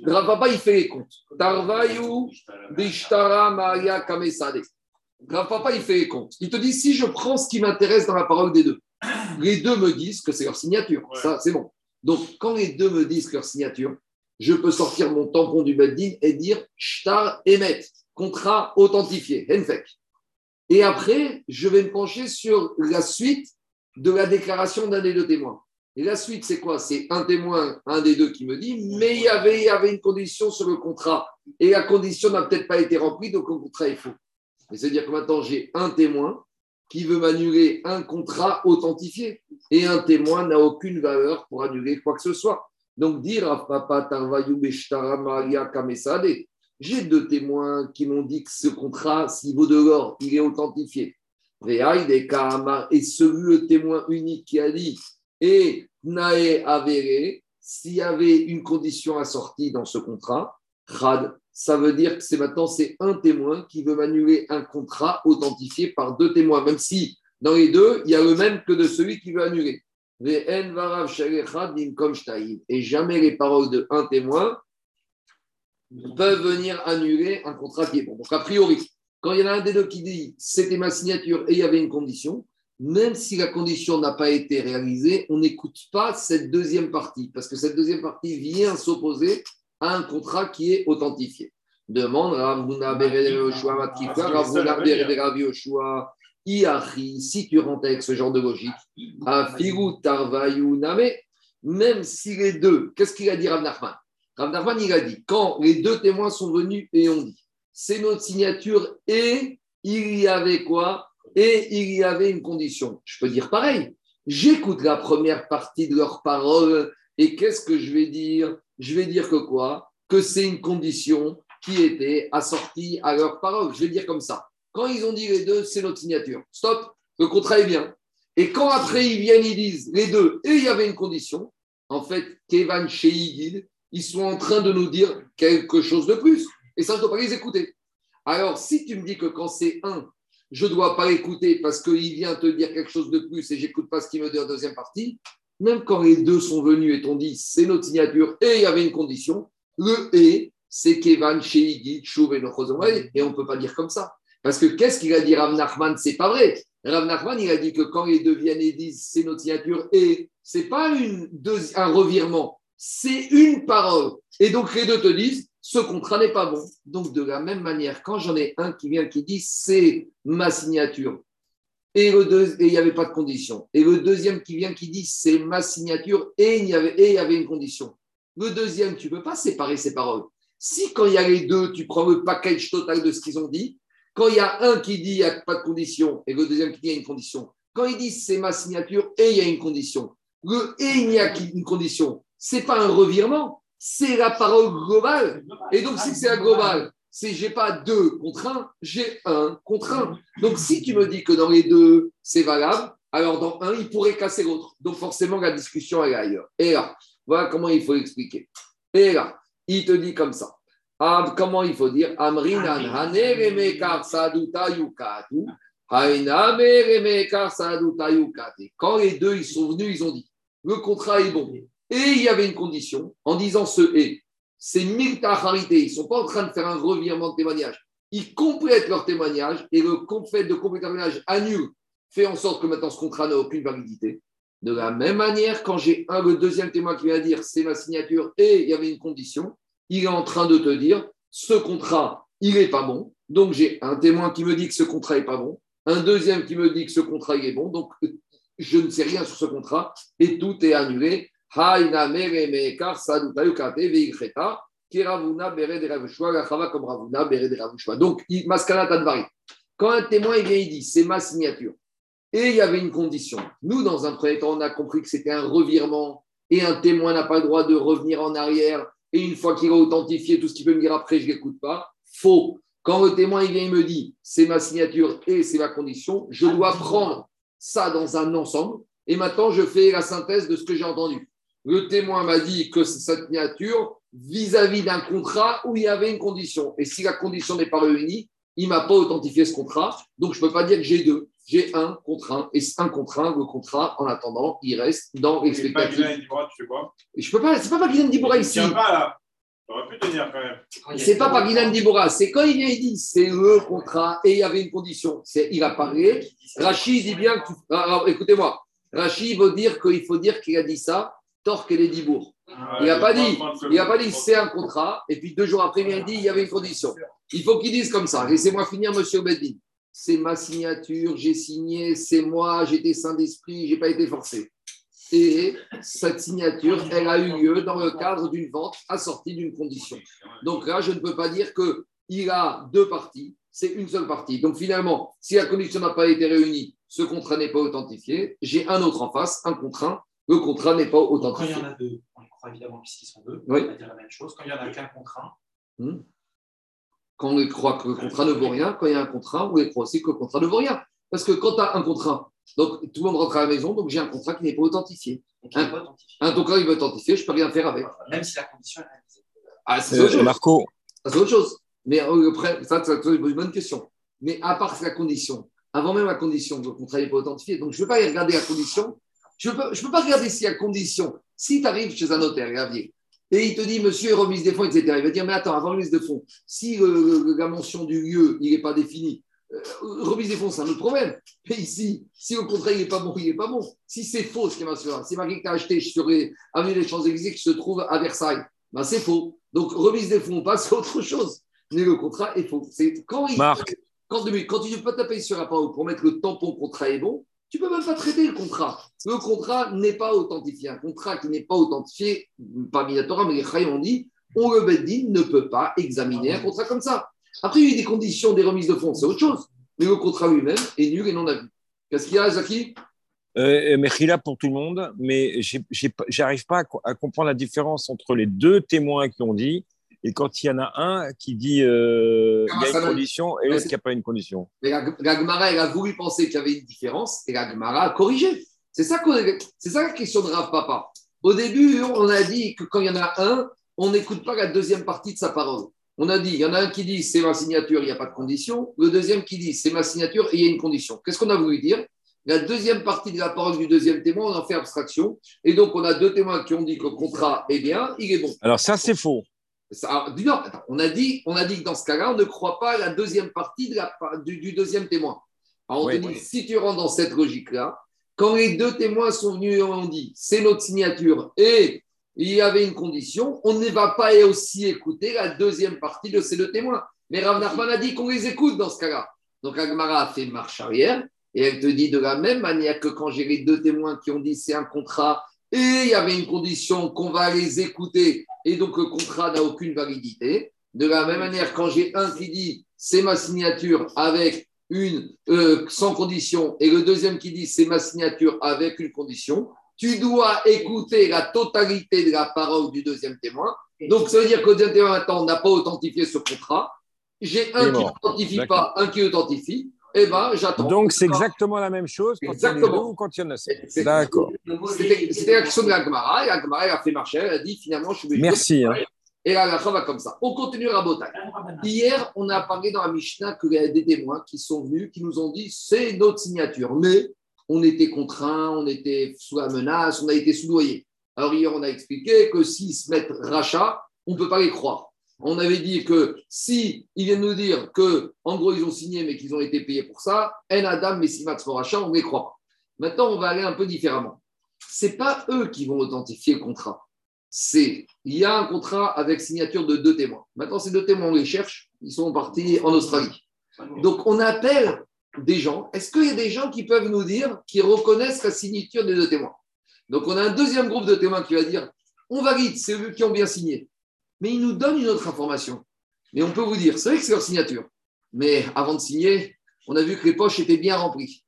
Rav Papa, il fait les comptes. Tarvayu, Bishtara, Maria, Kamesade. Rav Papa, il fait les comptes. Il te dit si je prends ce qui m'intéresse dans la parole des deux, les deux me disent que c'est leur signature. Ça, c'est bon. Donc, quand les deux me disent leur signature, je peux sortir mon tampon du Beddin et dire Shtar Emet, contrat authentifié, Henfek. Et après, je vais me pencher sur la suite de la déclaration d'un des deux témoins. Et la suite, c'est quoi? C'est un témoin, un des deux qui me dit, mais il y, avait, une condition sur le contrat. Et la condition n'a peut-être pas été remplie, donc le contrat est faux. C'est-à-dire que maintenant, j'ai un témoin qui veut m'annuler un contrat authentifié. Et un témoin n'a aucune valeur pour annuler quoi que ce soit. Donc, dire Papa Maria Kamesade, j'ai deux témoins qui m'ont dit que ce contrat, s'il vaut de l'or, il est authentifié. Et celui, le témoin unique qui a dit, et Nae avéré, s'il y avait une condition assortie dans ce contrat, Khad, ça veut dire que c'est maintenant c'est un témoin qui veut m'annuler un contrat authentifié par deux témoins, même si dans les deux, il y a le même que de celui qui veut annuler. Et jamais les paroles de un témoin peuvent venir annuler un contrat qui est bon. Donc, a priori, quand il y en a un des deux qui dit c'était ma signature et il y avait une condition, même si la condition n'a pas été réalisée, on n'écoute pas cette deuxième partie, parce que cette deuxième partie vient s'opposer à un contrat qui est authentifié. Demande Ravuna Iachi, si tu rentres avec ce genre de logique, Afiru Tarvayu Name, même si les deux, qu'est-ce qu'il a dit Rav Nachman? Rav il a dit, quand les deux témoins sont venus et ont dit, c'est notre signature et il y avait quoi Et il y avait une condition. Je peux dire pareil. J'écoute la première partie de leurs paroles et qu'est-ce que je vais dire? Je vais dire que quoi? Que c'est une condition qui était assortie à leurs paroles. Je vais dire comme ça. Quand ils ont dit les deux, c'est notre signature. Stop, le contrat est bien. Et quand après ils viennent, ils disent les deux, et il y avait une condition, en fait, Kevan Sheigid, ils sont en train de nous dire quelque chose de plus. Et ça, je ne dois pas les écouter. Alors, si tu me dis que quand c'est un, je ne dois pas l'écouter parce qu'il vient te dire quelque chose de plus et j'écoute pas ce qu'il me dit en deuxième partie, même quand les deux sont venus et t'ont dit c'est notre signature et il y avait une condition, le et, c'est Kevan Sheigid, Chouv et et on ne peut pas dire comme ça. Parce que qu'est-ce qu'il a dit Rav Nachman? C'est pas vrai. Rav Nachman, il a dit que quand les deux viennent et disent c'est notre signature, et c'est pas un revirement, c'est une parole. Et donc les deux te disent ce contrat n'est pas bon. Donc de la même manière, quand j'en ai un qui vient qui dit c'est ma signature, et il n'y avait pas de condition, et le deuxième qui vient qui dit c'est ma signature, et il y avait, une condition. Le deuxième, tu ne peux pas séparer ces paroles. Si quand il y a les deux, tu prends le package total de ce qu'ils ont dit, quand il y a un qui dit il n'y a pas de condition et le deuxième qui dit il y a une condition, quand ils disent c'est ma signature et il y a une condition, le et il n'y a qu'une condition, c'est pas un revirement, c'est la parole globale. Et donc, si c'est la globale, c'est j'ai pas deux contre un, j'ai un contre un. Donc, si tu me dis que dans les deux, c'est valable, alors dans un, il pourrait casser l'autre. Donc, forcément, la discussion, elle est ailleurs. Et là, voilà comment il faut expliquer. Et là, il te dit comme ça. Ah, comment il faut dire? Amrinan Quand les deux ils sont venus, ils ont dit le contrat est bon. Et il y avait une condition en disant ce et. C'est miltarité. Ils ne sont pas en train de faire un revirement de témoignage. Ils complètent leur témoignage et le fait de compléter leur témoignage annule, fait en sorte que maintenant ce contrat n'a aucune validité. De la même manière, quand j'ai un, le deuxième témoin qui vient dire c'est ma signature et il y avait une condition, il est en train de te dire ce contrat, il n'est pas bon. Donc j'ai un témoin qui me dit que ce contrat n'est pas bon, un deuxième qui me dit que ce contrat il est bon. Donc je ne sais rien sur ce contrat et tout est annulé. Comme Donc, Quand un témoin vient, il dit c'est ma signature. Et il y avait une condition. Nous, dans un premier temps, on a compris que c'était un revirement et un témoin n'a pas le droit de revenir en arrière et une fois qu'il a authentifié tout ce qu'il peut me dire après, je ne l'écoute pas. Faux. Quand le témoin il vient, il me dit c'est ma signature et c'est ma condition, je dois prendre ça dans un ensemble et maintenant je fais la synthèse de ce que j'ai entendu. Le témoin m'a dit que sa signature vis-à-vis d'un contrat où il y avait une condition. Et si la condition n'est pas réunie, il ne m'a pas authentifié ce contrat. Donc je ne peux pas dire que j'ai deux j'ai un contrat et un contrat, le contrat, en attendant, il reste dans l'expectative. Je peux pas, c'est pas Pagilan Dibora ici. Tiens pas là. J'aurais pu tenir quand même. C'est pas Pagilan Dibora, c'est quand il vient, il dit c'est le contrat et il y avait une condition. C'est, il a parlé. Rachid dit bien, ah, ah, écoutez-moi, Rachid veut dire qu'il faut dire qu'il a dit ça, Torque et les Dibourg. Il n'a pas dit, il a pas dit c'est un contrat, et puis deux jours après, il a dit il y avait une condition. Il faut qu'ils disent comme ça. Laissez-moi finir, monsieur Bedin. C'est ma signature, j'ai signé, c'est moi, j'étais saint d'esprit, j'ai pas été forcé. Et cette signature, elle a eu lieu dans le cadre d'une vente assortie d'une condition. Donc là, je ne peux pas dire qu'il a deux parties, c'est une seule partie. Donc finalement, si la condition n'a pas été réunie, ce contrat n'est pas authentifié. J'ai un autre en face, un contrat. Le contrat n'est pas authentifié. Quand il y en a deux, on y croit évidemment puisqu'ils sont deux, on va dire la même chose. Quand il y en a qu'un contrat. Hmm. Quand on croit que le contrat ne vaut rien, quand il y a un contrat, on croit aussi que le contrat ne vaut rien. Parce que quand tu as un contrat, donc tout le monde rentre à la maison, donc j'ai un contrat qui n'est pas authentifié. Un, un contrat qui est authentifié, je ne peux rien faire avec. Même si la condition est réalisée. Ah, c'est autre chose. Marco. C'est autre chose. Mais euh, après, ça, c'est une bonne question. Mais à part la condition, avant même la condition, le contrat n'est pas authentifié. Donc je ne peux pas y regarder la condition. Je ne peux, je peux pas regarder si la condition, si tu arrives chez un notaire, Gavier, et il te dit, monsieur, remise des fonds, etc. Il va dire, mais attends, avant remise de fonds, si la mention du lieu, il n'est pas défini, euh, remise des fonds, c'est un autre problème. Mais ici, si le contrat n'est pas bon, il n'est pas bon. Si c'est faux, ce qui est m'assure, c'est marqué que tu as acheté sur Avenue des Champs-Élysées qui se trouve à Versailles, ben, c'est faux. Donc, remise des fonds, pas, c'est autre chose. Mais le contrat est faux. C'est quand il, quand, quand tu ne peux pas taper sur parole pour mettre le tampon contrat est bon, tu ne peux même pas traiter le contrat. Le contrat n'est pas authentifié. Un contrat qui n'est pas authentifié, pas Minatora, mais les Chayim ont dit, on le Beddin ne peut pas examiner un contrat comme ça. Après, il y a eu des conditions des remises de fonds, c'est autre chose. Mais le contrat lui-même est nul et non avis. Qu'est-ce qu'il y a, Zaki? Euh, Mechila pour tout le monde, mais j'arrive pas à, comprendre la différence entre les deux témoins qui ont dit et quand il y en a un qui dit euh, il y a une condition et l'autre qui n'a pas une condition. Mais la, Gemara, elle a voulu penser qu'il y avait une différence et la Gemara a corrigé. C'est ça, c'est ça la question de Rav Papa. Au début, on a dit que quand il y en a un, on n'écoute pas la deuxième partie de sa parole. On a dit, il y en a un qui dit c'est ma signature, il n'y a pas de condition. Le deuxième qui dit c'est ma signature et il y a une condition. Qu'est-ce qu'on a voulu dire? La deuxième partie de la parole du deuxième témoin, on en fait abstraction. Et donc, on a deux témoins qui ont dit que le contrat est bien, il est bon. Alors, ça, c'est faux. On, a dit, on a dit que dans ce cas-là, on ne croit pas à la deuxième partie de la, du, deuxième témoin. Alors, on te dit, si tu rentres dans cette logique-là, quand les deux témoins sont venus et ont dit c'est notre signature et il y avait une condition, on ne va pas aussi écouter la deuxième partie de ces deux témoins. Mais Rav Nachman a dit qu'on les écoute dans ce cas-là. Donc Agmara a fait marche arrière et elle te dit de la même manière que quand j'ai les deux témoins qui ont dit c'est un contrat et il y avait une condition qu'on va les écouter et donc le contrat n'a aucune validité. De la même manière, quand j'ai un qui dit c'est ma signature avec une euh, sans condition et le deuxième qui dit c'est ma signature avec une condition, tu dois écouter la totalité de la parole du deuxième témoin. Donc, ça veut dire que le deuxième témoin maintenant n'a pas authentifié ce contrat. J'ai un qui n'authentifie pas, un qui authentifie. Eh ben, j'attends. Donc, c'est exactement la même chose quand exactement. il y en a ou quand il y en a D'accord. C'était la question de la Gemara. Et la Gemara a fait marcher. Elle a dit finalement, je suis Merci. Hein. Et la Gemara va comme ça. On continue à Botaï. Hier, on a parlé dans la Mishnah qu'il y a des témoins qui sont venus, qui nous ont dit c'est notre signature. Mais on était contraint, on était sous la menace, on a été soudoyé. Alors hier, on a expliqué que s'ils se mettent rachat, on ne peut pas les croire. On avait dit que si ils viennent nous dire que, en gros, ils ont signé mais qu'ils ont été payés pour ça, en Adam, mais si Max rachat, on ne les croit pas. Maintenant, on va aller un peu différemment. Ce n'est pas eux qui vont authentifier le contrat. C'est il y a un contrat avec signature de deux témoins. Maintenant, ces deux témoins, on les cherche. Ils sont partis en Australie. Donc, on appelle des gens. Est-ce qu'il y a des gens qui peuvent nous dire, qui reconnaissent la signature des deux témoins? Donc, on a un deuxième groupe de témoins qui va dire on valide, c'est eux qui ont bien signé. Mais ils nous donnent une autre information. Mais on peut vous dire c'est vrai que c'est leur signature. Mais avant de signer, on a vu que les poches étaient bien remplies.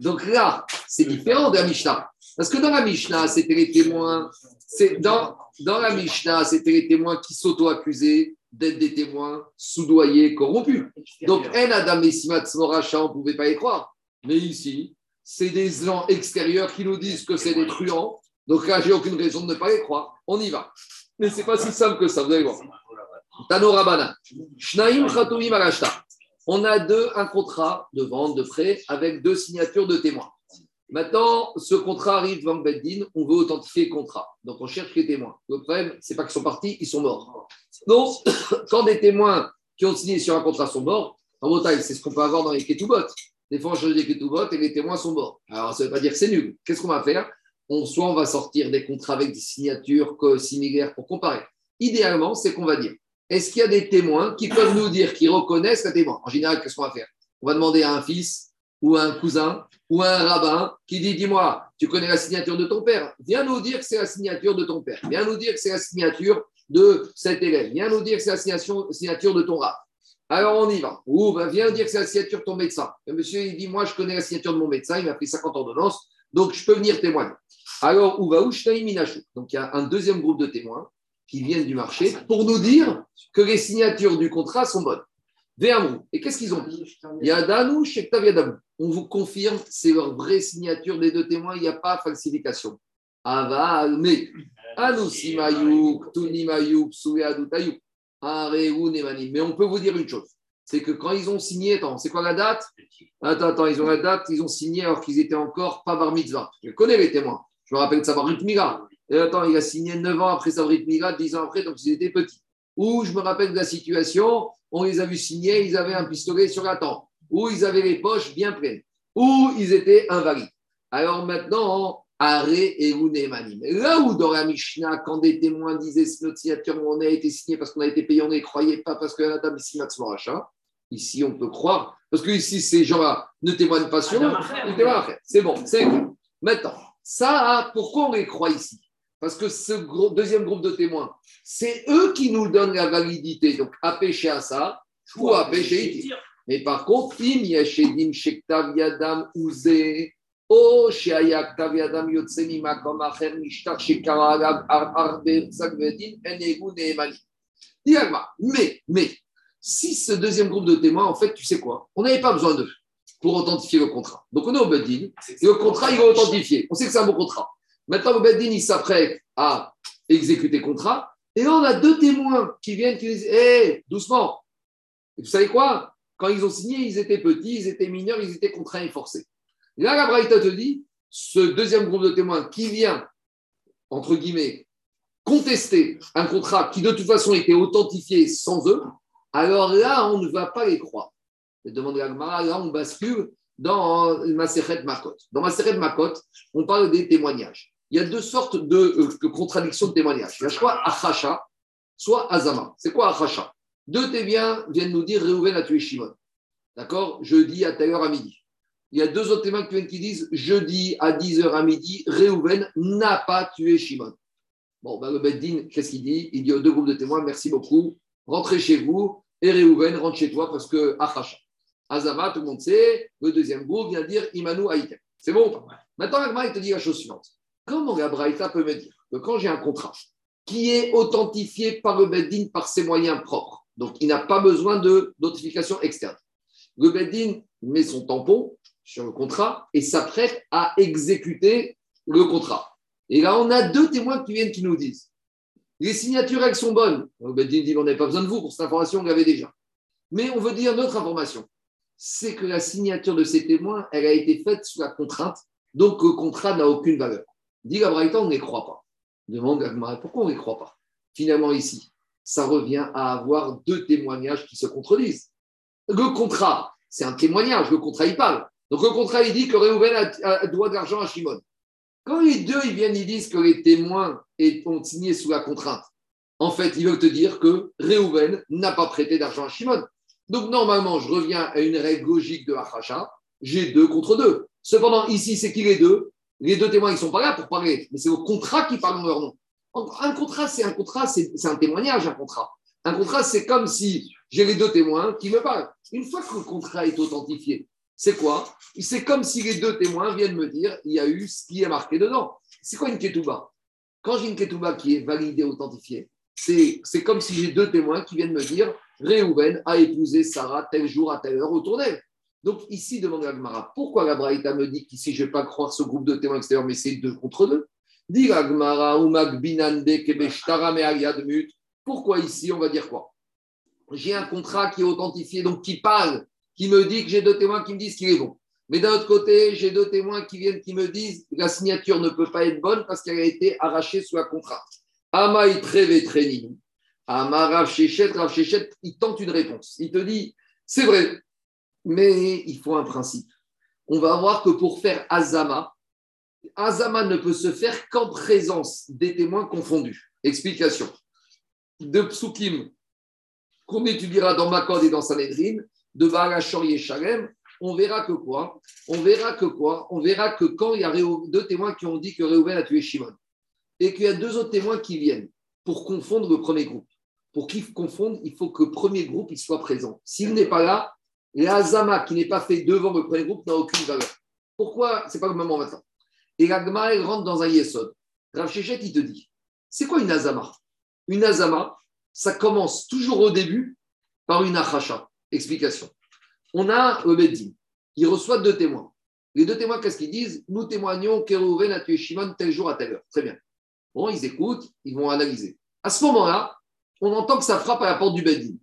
Donc là, c'est différent de la Mishnah. Parce que dans la Mishnah, c'était les témoins. C'est dans, dans la Mishnah, c'était les témoins qui s'auto-accusaient d'être des témoins soudoyés, corrompus. Donc, En Adam et Moracha, on ne pouvait pas y croire. Mais ici, c'est des gens extérieurs qui nous disent que c'est des truands. Donc là, j'ai aucune raison de ne pas y croire. On y va. Mais c'est pas si simple que ça, vous allez voir. Tano Rabana. Shnaim On a deux, un contrat de vente, de prêt, avec deux signatures de témoins. Maintenant, ce contrat arrive devant Beddin, on veut authentifier le contrat. Donc, on cherche les témoins. Le problème, c'est pas qu'ils sont partis, ils sont morts. Donc, quand des témoins qui ont signé sur un contrat sont morts, en Bretagne, c'est ce qu'on peut avoir dans les ketubot. Des fois, on change des ketubot et les témoins sont morts. Alors, ça ne veut pas dire que c'est nul. Qu'est-ce qu'on va faire? On, soit on va sortir des contrats avec des signatures similaires pour comparer. Idéalement, c'est qu'on va dire est-ce qu'il y a des témoins qui peuvent nous dire, qui reconnaissent un témoin? En général, qu'est-ce qu'on va faire? On va demander à un fils ou à un cousin ou à un rabbin qui dit Dis-moi, tu connais la signature de ton père? Viens nous dire que c'est la signature de ton père. Viens nous dire que c'est la signature de cet élève. Viens nous dire que c'est la signature de ton rab. Alors on y va. Ou ben, viens dire que c'est la signature de ton médecin. Le monsieur, il dit Moi, je connais la signature de mon médecin, il m'a fait 50 ordonnances, donc je peux venir témoigner. Alors, Donc il y a un deuxième groupe de témoins qui viennent du marché pour nous dire que les signatures du contrat sont bonnes. Et qu'est-ce qu'ils ont dit Yadanou, Shektav Yadamu. On vous confirme, c'est leur vraie signature des deux témoins, il n'y a pas falsification. Aval, mais Mais on peut vous dire une chose c'est que quand ils ont signé, attends, c'est quoi la date? Attends, attends, ils ont la date, ils ont signé alors qu'ils étaient encore pas bar mitzvah. Je connais les témoins. Je me rappelle de savoir Ritmiga. Et attends, il a signé 9 ans après sa Ritmiga, 10 ans après, donc ils étaient petits. Ou je me rappelle de la situation, on les a vus signer, ils avaient un pistolet sur la tempe. Ou ils avaient les poches bien pleines. Ou ils étaient invalides. Alors maintenant, Arrêt et Manim. Là où dans la Mishnah, quand des témoins disaient notre signature, on a été signé parce qu'on a été payé, on ne croyait pas parce que la dame ici Ici, on peut croire. Parce que ici, ces gens-là ne témoignent pas sur eux. C'est bon, c'est Maintenant, ça, pourquoi on les croit ici? Parce que ce deuxième groupe de témoins, c'est eux qui nous donnent la validité. Donc, à pécher à ça, ou à pécher Mais par contre, im yashedim shektav yadam uze, o sheayaktav yadam yotseni makom acher mishtar shekara arbe sagvedin enegu neemani. Mais, mais, si ce deuxième groupe de témoins, en fait, tu sais quoi? On n'avait pas besoin d'eux pour authentifier le contrat. Donc on est au Beddin, et le contrat, il est authentifié. On sait que c'est un bon contrat. Maintenant, le Beddin, il s'apprête à exécuter le contrat, et là, on a deux témoins qui viennent, qui disent Hé, doucement Vous savez quoi? Quand ils ont signé, ils étaient petits, ils étaient mineurs, ils étaient contraints et forcés. là, la Braïta te dit ce deuxième groupe de témoins qui vient, entre guillemets, contester un contrat qui de toute façon était authentifié sans eux, alors là, on ne va pas les croire. Demande à là, on bascule dans Maseret Makot. Dans Maseret Makot, on parle des témoignages. Il y a deux sortes de, euh, contradictions de témoignages. Il y a soit Achacha, soit Azama. C'est quoi Achacha? Deux témoins viennent nous dire Réhouven a tué Shimon. D'accord? Jeudi à telle heure à midi. Il y a deux autres témoins qui viennent qui disent jeudi à 10h à midi, Réhouven n'a pas tué Shimon. Bon, ben, le Beddin, qu'est-ce qu'il dit? Il dit aux deux groupes de témoins merci beaucoup, rentrez chez vous, et Réhouven rentre chez toi parce que Achacha. Azama, tout le monde sait, le deuxième groupe vient dire Imanu Aïtem. C'est bon Maintenant, Agma, il te dit la chose suivante. Comment la Braïta peut me dire que quand j'ai un contrat qui est authentifié par le Beddin par ses moyens propres, donc il n'a pas besoin de notification externe, le Beddin met son tampon sur le contrat et s'apprête à exécuter le contrat. Et là, on a deux témoins qui viennent qui nous disent les signatures, elles sont bonnes. Le Beddin dit on n'a pas besoin de vous pour cette information, on l'avait déjà. Mais on veut dire notre information c'est que la signature de ces témoins, elle a été faite sous la contrainte, donc le contrat n'a aucune valeur. Dit la on ne croit pas. Demande à pourquoi on ne les croit pas? Finalement, ici, ça revient à avoir deux témoignages qui se contredisent. Le contrat, c'est un témoignage, le contrat, il parle. Donc le contrat, il dit que Réhouven a, droit d'argent à Shimon. Quand les deux, ils viennent, ils disent que les témoins ont signé sous la contrainte, en fait, ils veulent te dire que Réhouven n'a pas prêté d'argent à Shimon. Donc, normalement, je reviens à une règle logique de Achacha. J'ai deux contre deux. Cependant, ici, c'est qui les deux Les deux témoins, ils ne sont pas là pour parler, mais c'est au contrat qui parle en leur nom. Un contrat, c'est un contrat, c'est un témoignage, un contrat. Un contrat, c'est comme si j'ai les deux témoins qui me parlent. Une fois que le contrat est authentifié, c'est quoi? C'est comme si les deux témoins viennent me dire il y a eu ce qui est marqué dedans. C'est quoi une ketouba? Quand j'ai une ketouba qui est validée, authentifiée, c'est comme si j'ai deux témoins qui viennent me dire Réhouven a épousé Sarah tel jour à telle heure autour d'elle. Donc ici, demande Agmara, pourquoi la Braïta me dit qu'ici, je ne vais pas croire ce groupe de témoins extérieurs, mais c'est deux contre deux? Dit Agmara, Pourquoi ici, on va dire quoi? J'ai un contrat qui est authentifié, donc qui parle, qui me dit que j'ai deux témoins qui me disent qu'il est bon. Mais d'un autre côté, j'ai deux témoins qui viennent qui me disent que la signature ne peut pas être bonne parce qu'elle a été arrachée sous la contrat. Amaï Shechet, Rav Shechet, il tente une réponse. Il te dit, c'est vrai, mais il faut un principe. On va voir que pour faire Azama, Azama ne peut se faire qu'en présence des témoins confondus. Explication. De Psukim, qu'on étudiera dans Makod et dans Sanhedrin, de Barachor Yeshalem, on verra que quoi? On verra que quoi? On verra que quand il y a deux témoins qui ont dit que Réhouven a tué Shimon, et qu'il y a deux autres témoins qui viennent pour confondre le premier groupe. Pour qu'ils confondent, il faut que le premier groupe il soit présent. S'il n'est pas là, l'azama qui n'est pas fait devant le premier groupe n'a aucune valeur. Pourquoi? C'est pas le moment maintenant. Et la elle rentre dans un yesod. Rav il te dit c'est quoi une azama? Une azama, ça commence toujours au début par une achacha. Explication. On a le Beddin. Il reçoit deux témoins. Les deux témoins, qu'est-ce qu'ils disent? Nous témoignons qu'Erouven a tué Shimon tel jour à telle heure. Très bien. Bon, ils écoutent, ils vont analyser. À ce moment-là, on entend que ça frappe à la porte du Beddin.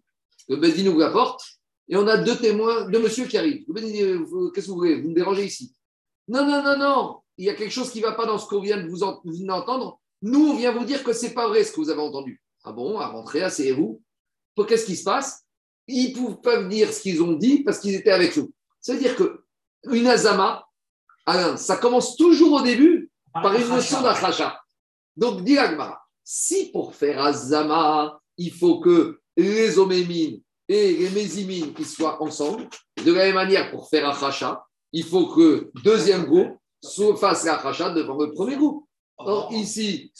Le Beddin ouvre la porte et on a deux témoins, deux monsieur qui arrivent. Le Beddin dit euh, Qu'est-ce que vous voulez? Vous me dérangez ici Non, non, non, non. Il y a quelque chose qui ne va pas dans ce qu'on vient de vous, entendre. Nous, on vient vous dire que ce n'est pas vrai ce que vous avez entendu. Ah bon, à rentrer, asseyez-vous. Qu'est-ce qui se passe? Ils peuvent dire ce qu'ils ont dit parce qu'ils étaient avec nous. C'est-à-dire que une azama, ça commence toujours au début par une notion d'achat. Donc, dit si pour faire azama, il faut que les omémines et les mésimines soient ensemble, de la même manière, pour faire achacha, il faut que deuxième groupe fasse l'achacha devant le premier groupe. Or, ici,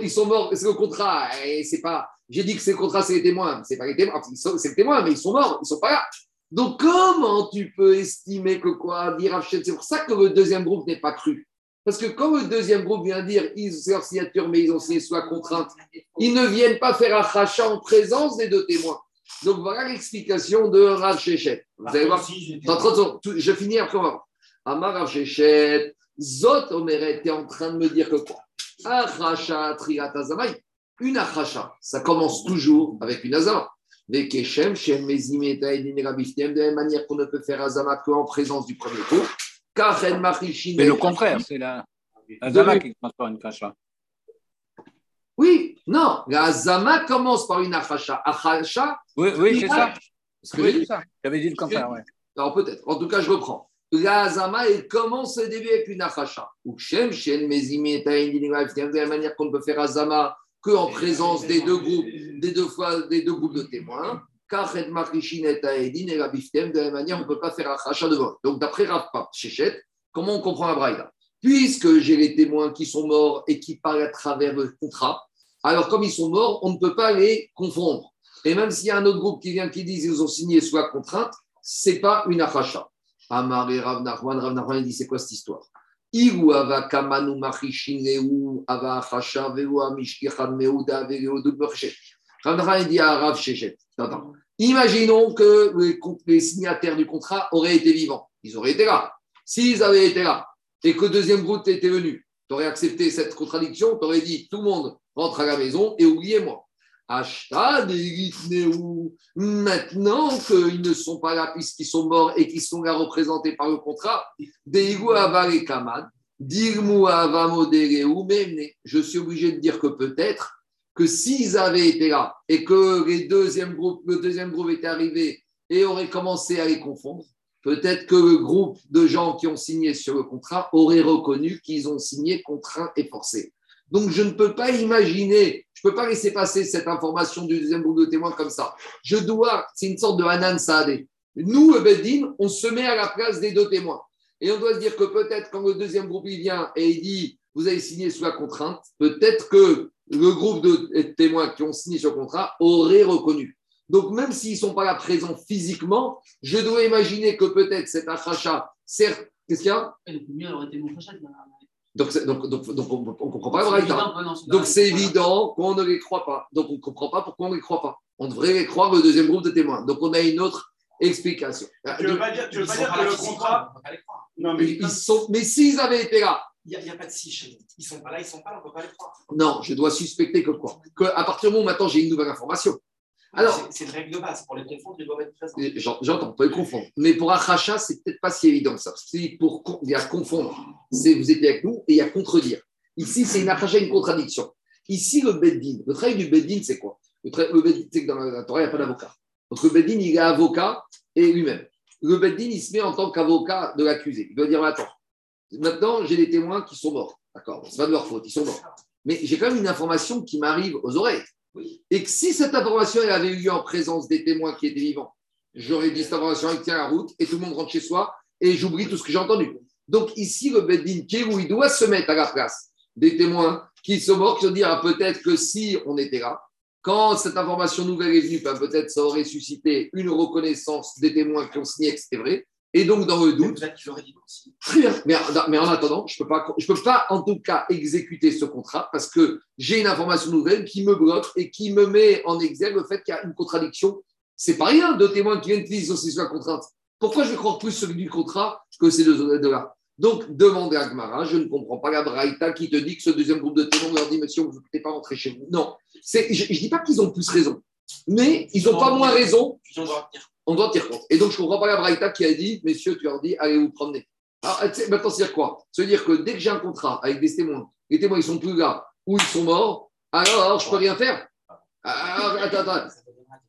ils sont morts, c'est le contrat, et c'est pas. J'ai dit que c'est le contrat, c'est les témoins, c'est pas les témoins, c'est le témoin, mais ils sont morts, ils sont pas là. Donc, comment tu peux estimer que quoi dire C'est pour ça que le deuxième groupe n'est pas cru? Parce que quand le deuxième groupe vient dire c'est leur signature, mais ils ont signé sous la contrainte, ils ne viennent pas faire un rachat en présence des deux témoins. Donc voilà l'explication de Rav Shechet. Vous allez voir. je finis après on va voir. Amar Rav Shechet, Zot Omeret, tu es en train de me dire que quoi? Achacha Triatazamai. Une achacha, ça commence toujours avec une azama. Keshem, Shem, Mezimeta et de la même manière qu'on ne peut faire azama qu'en présence du premier groupe. Mais le contraire, c'est la, Zama qui commence par une kasha. Oui, non, la Zama commence par une achacha. Achacha. Oui, oui c'est ça. Oui, ça. J'avais dit le contraire, oui. Alors peut-être. En tout cas, je reprends. La Zama, elle commence au début avec une achacha. Ou Shem, Shem, Mezimi, de la manière qu'on ne peut faire Azama qu'en présence des deux groupes, des deux fois, des deux groupes de témoins de la même manière, on ne peut pas faire un rachat devant. Donc, d'après Rafa Chéchet, comment on comprend la Puisque j'ai les témoins qui sont morts et qui parlent à travers le contrat, alors comme ils sont morts, on ne peut pas les confondre. Et même s'il y a un autre groupe qui vient qui dit qu'ils ont signé sous la contrainte, ce n'est pas une achacha. Amar et Rav Nachman, Rav Nachman dit c'est quoi cette histoire? Imaginons que les, signataires du contrat auraient été vivants. Ils auraient été là. S'ils avaient été là et que deuxième groupe était venu, tu aurais accepté cette contradiction, tu aurais dit tout le monde rentre à la maison et oubliez-moi. Maintenant qu'ils ne sont pas là puisqu'ils sont morts et qu'ils sont là représentés par le contrat, je suis obligé de dire que peut-être que s'ils avaient été là et que les deuxième groupe, le deuxième groupe était arrivé et aurait commencé à les confondre, peut-être que le groupe de gens qui ont signé sur le contrat aurait reconnu qu'ils ont signé contraint et forcé. Donc je ne peux pas imaginer, je ne peux pas laisser passer cette information du deuxième groupe de témoins comme ça. Je dois, c'est une sorte de Hanan Saadé. Nous, Beddin, on se met à la place des deux témoins. Et on doit se dire que peut-être quand le deuxième groupe il vient et il dit vous avez signé sous la contrainte, peut-être que le groupe de témoins qui ont signé ce contrat aurait reconnu. Donc, même s'ils ne sont pas là présents physiquement, je dois imaginer que peut-être cet achat, certes, qu'est-ce qu'il y a? Donc, donc, donc, donc, on ne comprend pas le Donc, c'est évident qu'on ne les croit pas. Donc, on ne comprend pas pourquoi on ne les croit pas. On devrait les croire le deuxième groupe de témoins. Donc, on a une autre explication. Tu ne veux pas dire, que le contrat. Non, mais, ils sont, mais s'ils avaient été là, il n'y a, pas de si chez nous. Ils sont pas là, ils sont pas là, on ne peut pas les croire. Non, je dois suspecter que quoi? Que À partir du moment où maintenant j'ai une nouvelle information. Alors, c'est une règle de base. Pour les confondre, ils doivent être présents. J'entends, on peut les confondre. Mais pour Achacha, c'est peut-être pas si évident ça. C'est pour il y a confondre, c'est vous étiez avec nous et il y a contredire. Ici, c'est une Achacha, une contradiction. Ici, le Beddin, le travail du Beddin, c'est quoi? Le, le Beddin, c'est que dans la Torah, il n'y a pas d'avocat. Donc le Beddin, il est avocat et lui-même. Le Beddin, il se met en tant qu'avocat de l'accusé. Il doit dire Attends, Maintenant, j'ai des témoins qui sont morts. D'accord, c'est pas de leur faute, ils sont morts. Mais j'ai quand même une information qui m'arrive aux oreilles. Et que si cette information elle avait eu lieu en présence des témoins qui étaient vivants, j'aurais dit cette information, elle tient la route et tout le monde rentre chez soi et j'oublie tout ce que j'ai entendu. Donc ici, le Beddin où il doit se mettre à la place des témoins qui sont morts, qui se dire ah, peut-être que si on était là, quand cette information nouvelle est venue, ben, peut-être ça aurait suscité une reconnaissance des témoins qui ont signé que c'était vrai. Et donc, dans le doute. Mais, mais, en attendant, je ne peux, pas, je peux pas, en tout cas, exécuter ce contrat parce que j'ai une information nouvelle qui me bloque et qui me met en exergue le fait qu'il y a une contradiction. C'est pas rien, deux témoins qui viennent dire aussi sur la contrainte. Pourquoi je vais croire plus celui du contrat que ces deux-là donc, demandez à Gmara, je ne comprends pas la Braïta qui te dit que ce deuxième groupe de témoins leur dit Monsieur, vous ne pouvez pas rentrer chez vous. Non, je ne dis pas qu'ils ont plus raison, mais ils n'ont pas moins raison. On doit tenir compte. Et donc, je ne comprends pas la Braïta qui a dit Messieurs, tu leur dis Allez vous promener. Alors, maintenant, c'est dire quoi? Se dire que dès que j'ai un contrat avec des témoins, les témoins, ils sont plus là ou ils sont morts, alors, je ne peux rien faire. Alors, attends, attends.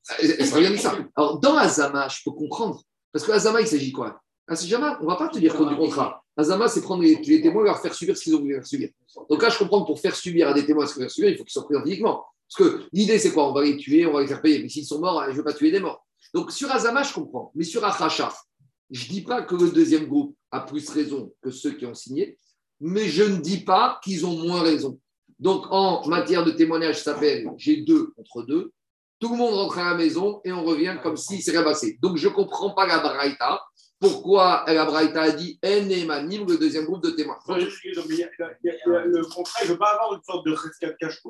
Ça revient ça. Alors, dans Azama, je peux comprendre. Parce que Azama, il s'agit quoi? Azama, on ne va pas te dire qu'on du contrat. Azama, c'est prendre les, témoins et leur faire subir ce qu'ils ont voulu faire subir. Donc là, je comprends que pour faire subir à des témoins ce qu'ils ont faire subir, il faut qu'ils soient présents physiquement. Parce que l'idée, c'est quoi? On va les tuer, on va les faire payer. Mais s'ils sont morts, je ne veux pas tuer des morts. Donc sur Azama, je comprends. Mais sur Achacha, je ne dis pas que le deuxième groupe a plus raison que ceux qui ont signé, mais je ne dis pas qu'ils ont moins raison. Donc en matière de témoignage, ça s'appelle j'ai deux contre deux. Tout le monde rentre à la maison et on revient comme si c'est passé. Donc je ne comprends pas la Braïta pourquoi la Braïta a dit Enemanim, le deuxième groupe de témoins Le contrat, il ne veut pas avoir une sorte de cache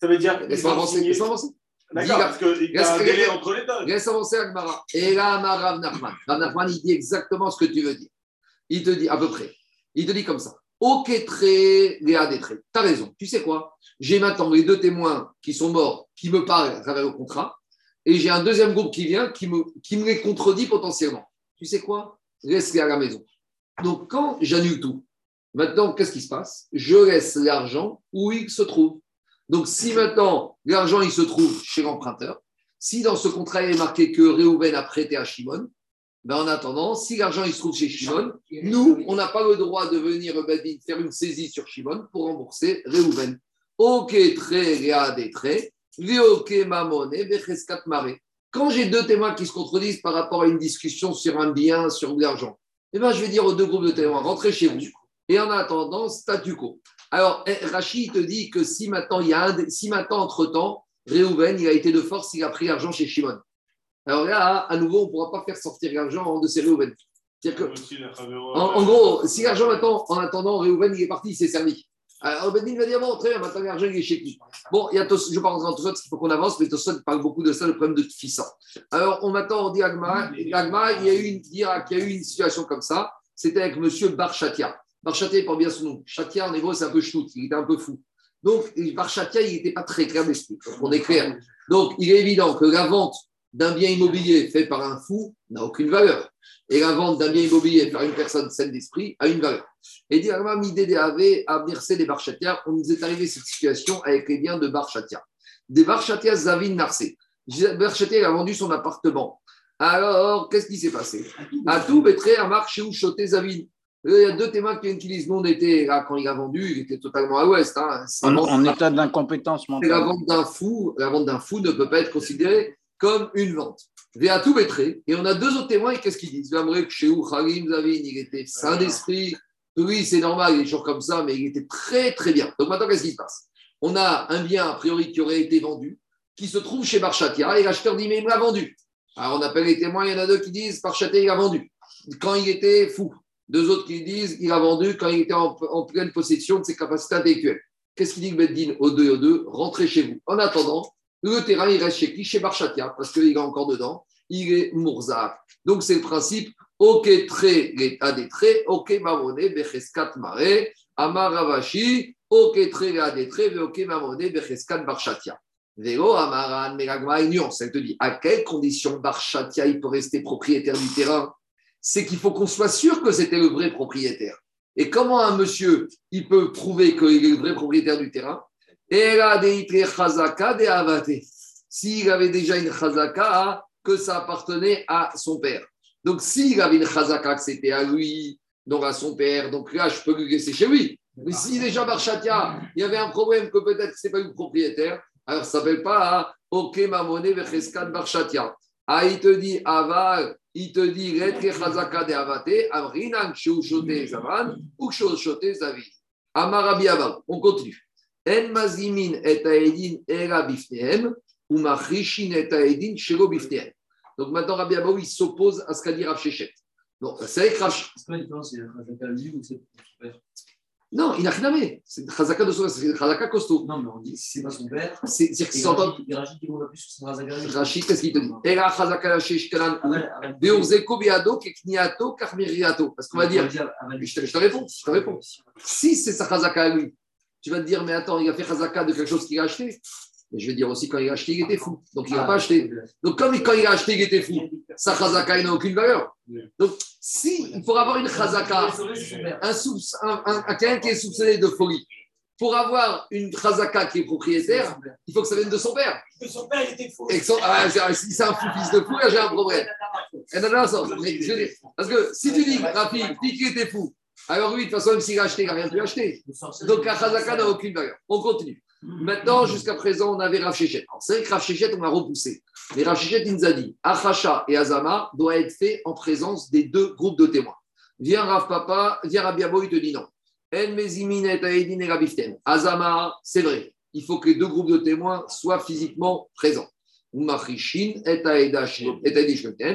Ça veut dire. Laisse avancer. D'accord, parce qu'il y a un délai entre les deux. Laisse avancer Agmara. Et là, Amar Nachman. Nachman, il dit exactement ce que tu veux dire. Il te dit à peu près. Il te dit comme ça. Ok, très, Léa des traits. Tu as raison. Tu sais quoi? J'ai maintenant les deux témoins qui sont morts, qui me parlent à travers le contrat. Et j'ai un deuxième groupe qui vient, qui me, qui me les contredit potentiellement tu sais quoi? Laisse-les à la maison. Donc, quand j'annule tout, maintenant, qu'est-ce qui se passe? Je laisse l'argent où il se trouve. Donc, si maintenant, l'argent, il se trouve chez l'emprunteur, si dans ce contrat, il est marqué que Réhouven a prêté à Shimon, ben en attendant, si l'argent il se trouve chez Shimon, nous, on n'a pas le droit de venir faire une saisie sur Shimon pour rembourser Réhouven. Ok, très, des traits. Quand j'ai deux témoins qui se contredisent par rapport à une discussion sur un bien, sur de l'argent, eh ben, je vais dire aux deux groupes de témoins, rentrez chez vous. Et en attendant, statu quo. Alors, eh, Rachid te dit que si maintenant, il y a un, si maintenant, entre-temps, Réhouven, il a été de force, il a pris l'argent chez Shimon. Alors là, à nouveau, on ne pourra pas faire sortir l'argent de ces Réhouven. En, en, gros, si l'argent maintenant, en attendant, Réhouven, il est parti, il s'est servi. Alors, Ben va dire Bon, très bien, maintenant l'argent est chez qui? Bon, il y a Tos, je parle en tout parce qu'il faut qu'on avance, mais Tosot parle beaucoup de ça, le problème de Tfissa. Alors, on m'attend, on dit Agma, Agma, il y a eu une, qu'il y a eu une situation comme ça, c'était avec monsieur Barchatia. Barchatia, il porte bien son nom. Chatia, en hébreu, c'est un peu ch'tout, il était un peu fou. Donc, Barchatia, il n'était pas très clair d'esprit, on est clair. Donc, il est évident que la vente d'un bien immobilier fait par un fou n'a aucune valeur. Et la vente d'un bien immobilier par une personne saine d'esprit a une valeur. Et dire, avait à Mircé des Barchatia, on nous est arrivé cette situation avec les biens de Barchatia. Des Barchatia Zavin Narsé. Barchatia a vendu son appartement. Alors, qu'est-ce qui s'est passé? À tout, Bétré a marché où Choté Zavin. Il y a deux témoins qui utilisent. On était là quand il a vendu, il était totalement à l'ouest. Hein. En, état d'incompétence mentale. La vente d'un fou, la vente d'un fou ne peut pas être considérée comme une vente. tout Bétré. Et on a deux autres témoins, et qu'est-ce qu'ils disent? Chez Khalim Zavin, il était saint d'esprit, oui, c'est normal, il est toujours comme ça, mais il était très, très bien. Donc maintenant, qu'est-ce qui se passe? On a un bien, a priori, qui aurait été vendu, qui se trouve chez Barchatia, et l'acheteur dit, mais il me l'a vendu. Alors on appelle les témoins, il y en a deux qui disent, Barchatia, il a vendu, quand il était fou. Deux autres qui disent, il a vendu quand il était en, pleine possession de ses capacités intellectuelles. Qu'est-ce qu'il dit Beddin aux deux et aux deux Rentrez chez vous. En attendant, le terrain, il reste chez qui? Chez Barchatia, parce qu'il est encore dedans. Il est Mourzak. Donc, c'est le principe Ok, très, l'état des ok, mamoné, becheskat mare, amaravashi, ok, très, l'état des ok, mamoné, becheskat barchatia. Vélo, amaran, meragma, et nuance. Elle te dit, à quelles conditions barchatia il peut rester propriétaire du terrain? C'est qu'il faut qu'on soit sûr que c'était le vrai propriétaire. Et comment un monsieur, il peut prouver qu'il est le vrai propriétaire du terrain? S'il avait déjà une chazaka, que ça appartenait à son père. Donc, s'il avait une chazaka, que c'était à lui, donc à son père, donc là, je peux lui laisser chez lui. Mais si déjà Barchatia, il y avait un problème que peut-être ce n'est pas le propriétaire, alors ça ne s'appelle pas hein, Ok Mamone Vecheskat Barchatia. Ah, il te dit Aval, il te dit Retre Chazaka de Avate, Amrinan Chote Zavan, ou Chote Zavi. Amarabi Aval. On continue. En Mazimin et Aedin Era Bifnehem, ou Machishin et Aedin Bifnehem. Donc maintenant, Rabbi Abou, il s'oppose à ce qu'a dit Rav Shechet. Donc, c'est avec Rav C'est Non, il n'a rien à voir. C'est Chazaka de son c'est Chazaka costaud. Non, mais on dit si c'est pas son père. C'est dire qu'il Et s'entend. Rachid- et roule plus sur son Chazaka. Rachid, qu'est-ce qu'il te dit Chazaka Sheshkalan, Aval- Aval- Beorzeko Beado, Kekniato, Karmiriato. Parce qu'on va dire, Aval- je te, je te réponds, je te réponds. Si c'est sa Chazaka à lui, tu vas te dire, mais attends, il a fait Chazaka de quelque chose qu'il a acheté. Mais je vais dire aussi, quand il a acheté, il était fou. Donc, il n'a Ah, pas acheté. Donc, comme il- quand il a acheté, il était fou, sa Chazaka, il n'a aucune valeur. Donc, si, il faut avoir une Chazaka, un, soupç- un, un- un- quelqu'un qui est soupçonné de folie, pour avoir une Chazaka qui est propriétaire, il faut que ça vienne de son père. Son père, il était fou. Que ah, si c'est un fou fils de fou, là, j'ai un problème. Parce que si tu dis, Rafi, dit qu'il était fou, alors lui, de toute façon, même s'il a acheté, il n'a rien pu acheter. Donc la Chazaka n'a aucune valeur. On continue. Maintenant, jusqu'à présent, on avait Rav Shechet. Alors, C'est vrai que Rav Shechet, on l'a repoussé. Mais Rav Shechet, il nous a dit Achacha et Azama doivent être faits en présence des deux groupes de témoins. Viens Rav Papa, viens Rabbi Abo, il te dit non. Azama, c'est vrai. Il faut que les deux groupes de témoins soient physiquement présents.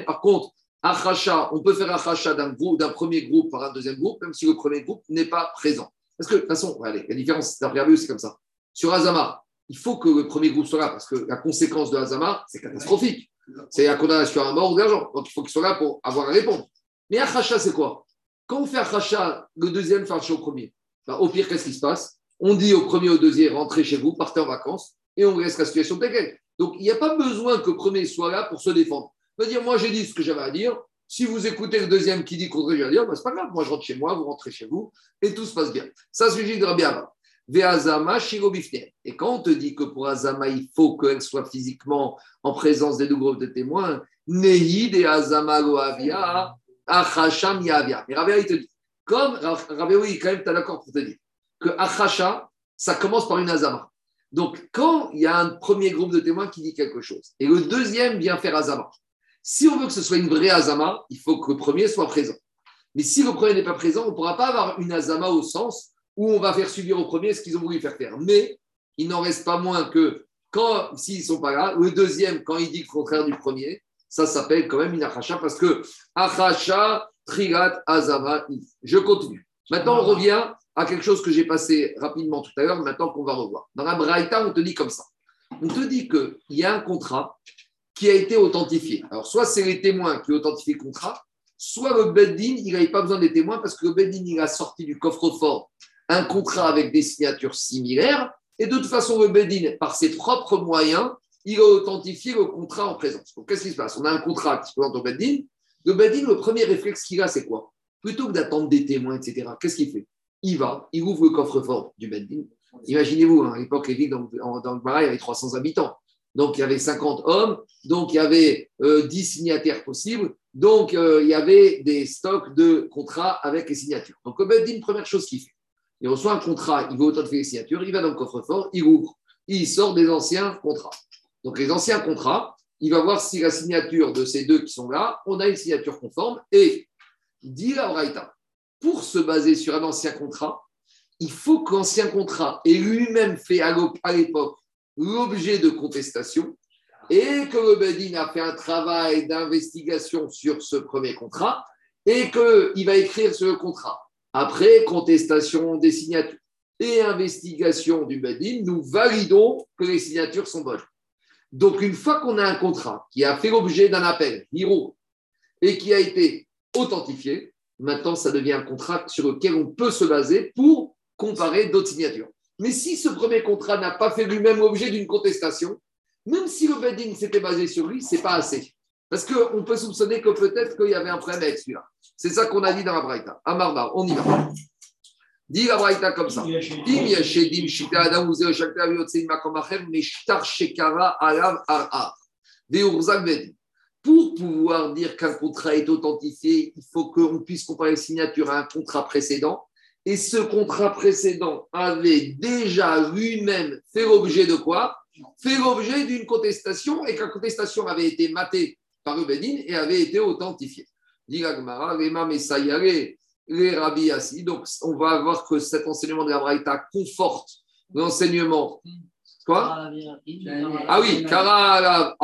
Par contre, Achacha, on peut faire Achacha d'un d'un premier groupe par un deuxième groupe, même si le premier groupe n'est pas présent. Parce que, de toute façon, allez, la différence, c'est comme ça. Sur Azama, il faut que le premier groupe soit là parce que la conséquence de Azama, c'est catastrophique. C'est la condamnation à mort ou d'argent. Donc il faut qu'il soit là pour avoir à répondre. Mais Achacha, c'est quoi? Quand on fait Achacha, le deuxième fait au premier. Ben, au pire, qu'est-ce qui se passe? On dit au premier, au deuxième, rentrez chez vous, partez en vacances et on laisse la situation telle quelle. Donc il n'y a pas besoin que le premier soit là pour se défendre. Va dire, moi j'ai dit ce que j'avais à dire. Si vous écoutez le deuxième qui dit qu'on vais dire, ben, c'est pas grave, moi je rentre chez moi, vous rentrez chez vous et tout se passe bien. Ça, c'est le de Rabbi Abba. Et quand on te dit que pour Azama, il faut qu'elle soit physiquement en présence des deux groupes de témoins, Nehid et Azama loavia, Achasham yavia. Mais Rabbi, il te dit, comme Rabbi, oui, quand même, tu es d'accord pour te dire que Achacha, ça commence par une Azama. Donc, quand il y a un premier groupe de témoins qui dit quelque chose, et le deuxième vient faire Azama, si on veut que ce soit une vraie Azama, il faut que le premier soit présent. Mais si le premier n'est pas présent, on ne pourra pas avoir une Azama au sens où on va faire subir au premier ce qu'ils ont voulu faire faire. Mais il n'en reste pas moins que quand, s'ils ne sont pas là, le deuxième, quand il dit le contraire du premier, ça s'appelle quand même une achacha parce que achacha, trigat, azama. Je continue. Maintenant, on revient à quelque chose que j'ai passé rapidement tout à l'heure, maintenant qu'on va revoir. Dans la Braïta, on te dit comme ça. On te dit qu'il y a un contrat qui a été authentifié. Alors, soit c'est les témoins qui authentifient le contrat, soit le Beddin, il n'avait pas besoin des témoins parce que le Beddin, il a sorti du coffre-fort un contrat avec des signatures similaires. Et de toute façon, le Bedin, par ses propres moyens, il a authentifié le contrat en présence. Donc, qu'est-ce qui se passe? On a un contrat qui se présente au Bedin. Le Bedin, le premier réflexe qu'il a, c'est quoi? Plutôt que d'attendre des témoins, etc., qu'est-ce qu'il fait? Il va, il ouvre le coffre-fort du Bedin. Imaginez-vous, hein, à l'époque, les villes dans, le Marais, il y avait 300 habitants. Donc, il y avait 50 hommes. Donc, il y avait euh, 10 signataires possibles. Donc, euh, il y avait des stocks de contrats avec les signatures. Donc, le Bedin, première chose qu'il fait, il reçoit un contrat, il veut authentifier les signatures, il va dans le coffre-fort, il ouvre, il sort des anciens contrats. Donc les anciens contrats, il va voir si la signature de ces deux qui sont là, on a une signature conforme et dit la Braïta, pour se baser sur un ancien contrat, il faut que l'ancien contrat ait lui-même fait à l'époque l'objet de contestation et que le Bedin a fait un travail d'investigation sur ce premier contrat et qu'il va écrire sur contrat. Après contestation des signatures et investigation du Bedin, nous validons que les signatures sont bonnes. Donc, une fois qu'on a un contrat qui a fait l'objet d'un appel, Miro, et qui a été authentifié, maintenant, ça devient un contrat sur lequel on peut se baser pour comparer d'autres signatures. Mais si ce premier contrat n'a pas fait lui-même l'objet d'une contestation, même si le Bedin s'était basé sur lui, ce n'est pas assez. Parce qu'on peut soupçonner que peut-être qu'il y avait un problème avec celui-là. C'est ça qu'on a dit dans la Braïta. Amarbar, on y va. Dit la Braïta comme ça. Pour pouvoir dire qu'un contrat est authentifié, il faut qu'on puisse comparer les signatures à un contrat précédent. Et ce contrat précédent avait déjà lui-même fait l'objet de quoi? Fait l'objet d'une contestation et que la contestation avait été matée par le et avait été authentifiée. Dit les les Rabbi Assi. Donc, on va voir que cet enseignement de la Braïta conforte l'enseignement. Quoi? Ah oui, Kara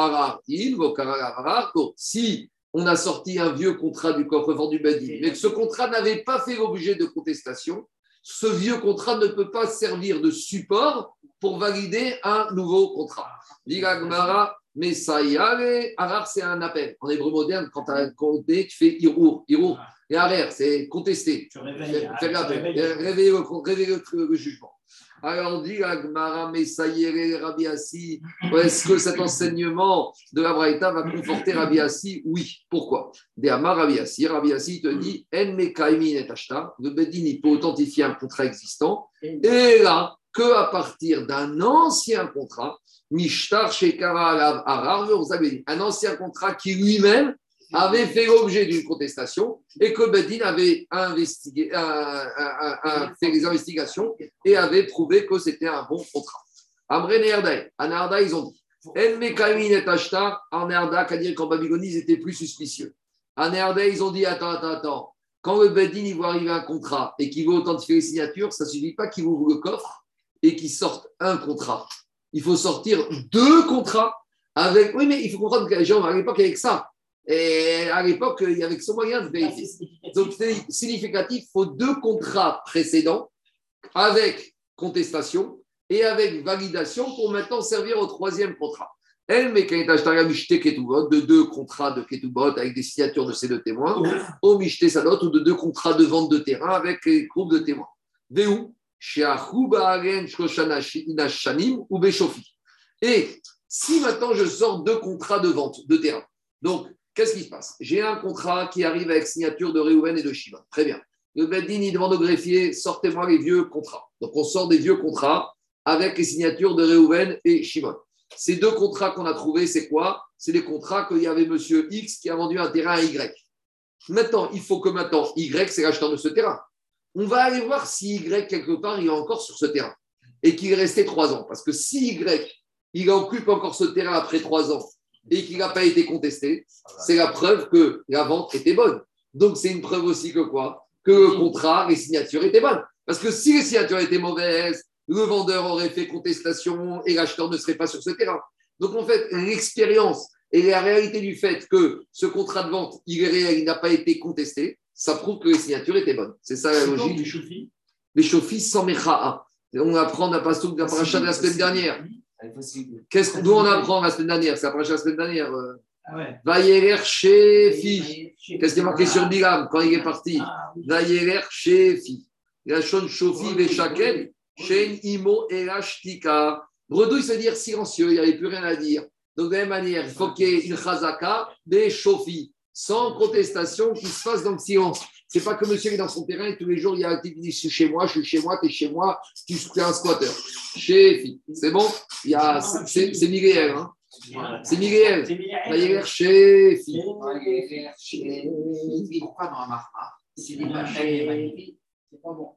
Si on a sorti un vieux contrat du coffre-fort du mais que ce contrat n'avait pas fait l'objet de contestation, ce vieux contrat ne peut pas servir de support pour valider un nouveau contrat. Gmara, mais ça y est, Arar, c'est un appel. En hébreu moderne, quand tu as un tu fais Irour. Irour. Et Arar, c'est contester. Tu réveilles, réveiller, le, jugement. Alors, dit Agmara, est, Rabbi Assi, est-ce que cet enseignement de la Braïta va conforter Rabbi Assi Oui. Pourquoi? Amar Rabbi Assi, Rabbi Assi te dit En me et ashta, le Bedin, il peut authentifier un contrat existant. Et là, que à partir d'un ancien contrat, Mishtar Shekara un ancien contrat qui lui-même avait fait l'objet d'une contestation et que Bedin avait fait des investigations et avait prouvé que c'était un bon contrat. Amre Nerdaï, à Narda, ils ont dit En Mekamin et Ashtar, en Nerda, dire qu'en Babylonie, ils étaient plus suspicieux. À Nerda, ils ont dit Attends, attends, attends. Quand le Bedin il voit arriver un contrat et qu'il veut authentifier les signatures, ça ne suffit pas qu'il ouvre le coffre et qu'il sorte un contrat il faut sortir deux contrats avec. Oui, mais il faut comprendre que les gens, à l'époque, avec ça. Et à l'époque, il y avait que ce moyen de vérifier. Donc, c'est significatif, il faut deux contrats précédents avec contestation et avec validation pour maintenant servir au troisième contrat. Elle, mais quand de deux contrats de Ketubot avec des signatures de ces deux témoins, au Mishte Sadot ou de deux contrats de vente de terrain avec les groupes de témoins. Où et si maintenant je sors deux contrats de vente de terrain, donc qu'est-ce qui se passe? J'ai un contrat qui arrive avec signature de Réhouven et de Shiva. Très bien. Le Beddin, il demande au greffier sortez-moi les vieux contrats. Donc on sort des vieux contrats avec les signatures de Réhouven et Shimon. Ces deux contrats qu'on a trouvés, c'est quoi? C'est les contrats qu'il y avait monsieur X qui a vendu un terrain à Y. Maintenant, il faut que maintenant Y, c'est l'acheteur de ce terrain on va aller voir si Y, quelque part, il est encore sur ce terrain et qu'il est resté trois ans. Parce que si Y, il occupe encore ce terrain après trois ans et qu'il n'a pas été contesté, c'est la preuve que la vente était bonne. Donc, c'est une preuve aussi que quoi? Que le contrat, les signatures étaient bonnes. Parce que si les signatures étaient mauvaises, le vendeur aurait fait contestation et l'acheteur ne serait pas sur ce terrain. Donc, en fait, l'expérience et la réalité du fait que ce contrat de vente, il n'a pas été contesté, ça prouve que les signatures étaient bonnes. C'est ça la logique. Les chauffis Les chauffis sans mecha'a. On apprend d'un pasteur de la paracha de la semaine dernière. Qu'est-ce on apprend la semaine dernière? C'est la paracha de la semaine dernière. Euh. Ah Vayeler Shefi. Qu'est-ce qui est marqué sur Bilam quand il est parti? ah, Vayeler Shefi. La Shon Shofi Veshaken. Shen Imo Elashtika. Bredouille, c'est dire silencieux, il n'y avait plus rien à dire. Donc, de la même manière, il faut qu'il y ait une chazaka des Shofi sans contestation, qui se fasse dans le silence. C'est pas que monsieur est dans son terrain et tous les jours il y a un type qui dit je suis chez moi, je suis chez moi, tu es chez moi, tu es un squatter. Chez C'est bon? C'est Miguel. Hein? C'est Miguel. Miguel chez Pourquoi dans un C'est pas bon.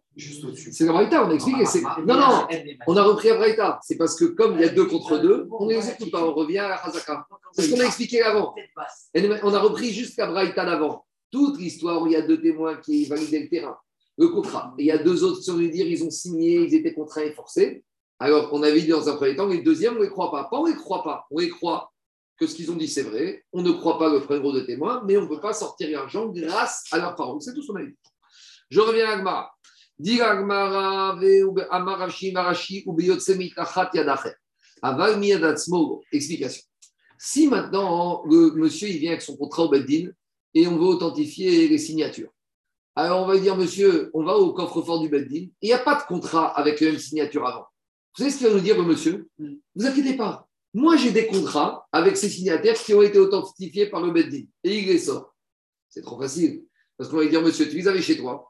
C'est la Braïta, on a expliqué. Non, non, on a repris la Braïta. C'est parce que comme il y a deux contre deux, on ne les écoute pas, on revient à la Hazaka. C'est ce qu'on a expliqué avant. On a repris jusqu'à Braïta d'avant. Toute l'histoire où il y a deux témoins qui validaient le terrain, le contrat. Et il y a deux autres qui sont venus dire ils ont signé, ils étaient contraints et forcés. Alors, on avait dit dans un premier temps, les deuxièmes, on ne les croit pas. Pas on ne les croit pas, on les croit que ce qu'ils ont dit, c'est vrai. On ne croit pas le premier gros de témoins, mais on ne peut pas sortir l'argent grâce à leur parole. C'est tout ce qu'on a dit. Je reviens à Agmara. Explication. Si maintenant le monsieur il vient avec son contrat au Beddin et on veut authentifier les signatures, alors on va dire monsieur, on va au coffre-fort du Beddin, il n'y a pas de contrat avec la même signature avant. Vous savez ce qu'il va nous dire le monsieur? Ne vous inquiétez pas. Moi j'ai des contrats avec ces signataires qui ont été authentifiés par le Beddin et il les sort. C'est trop facile. Parce qu'on va dire monsieur, tu les avais chez toi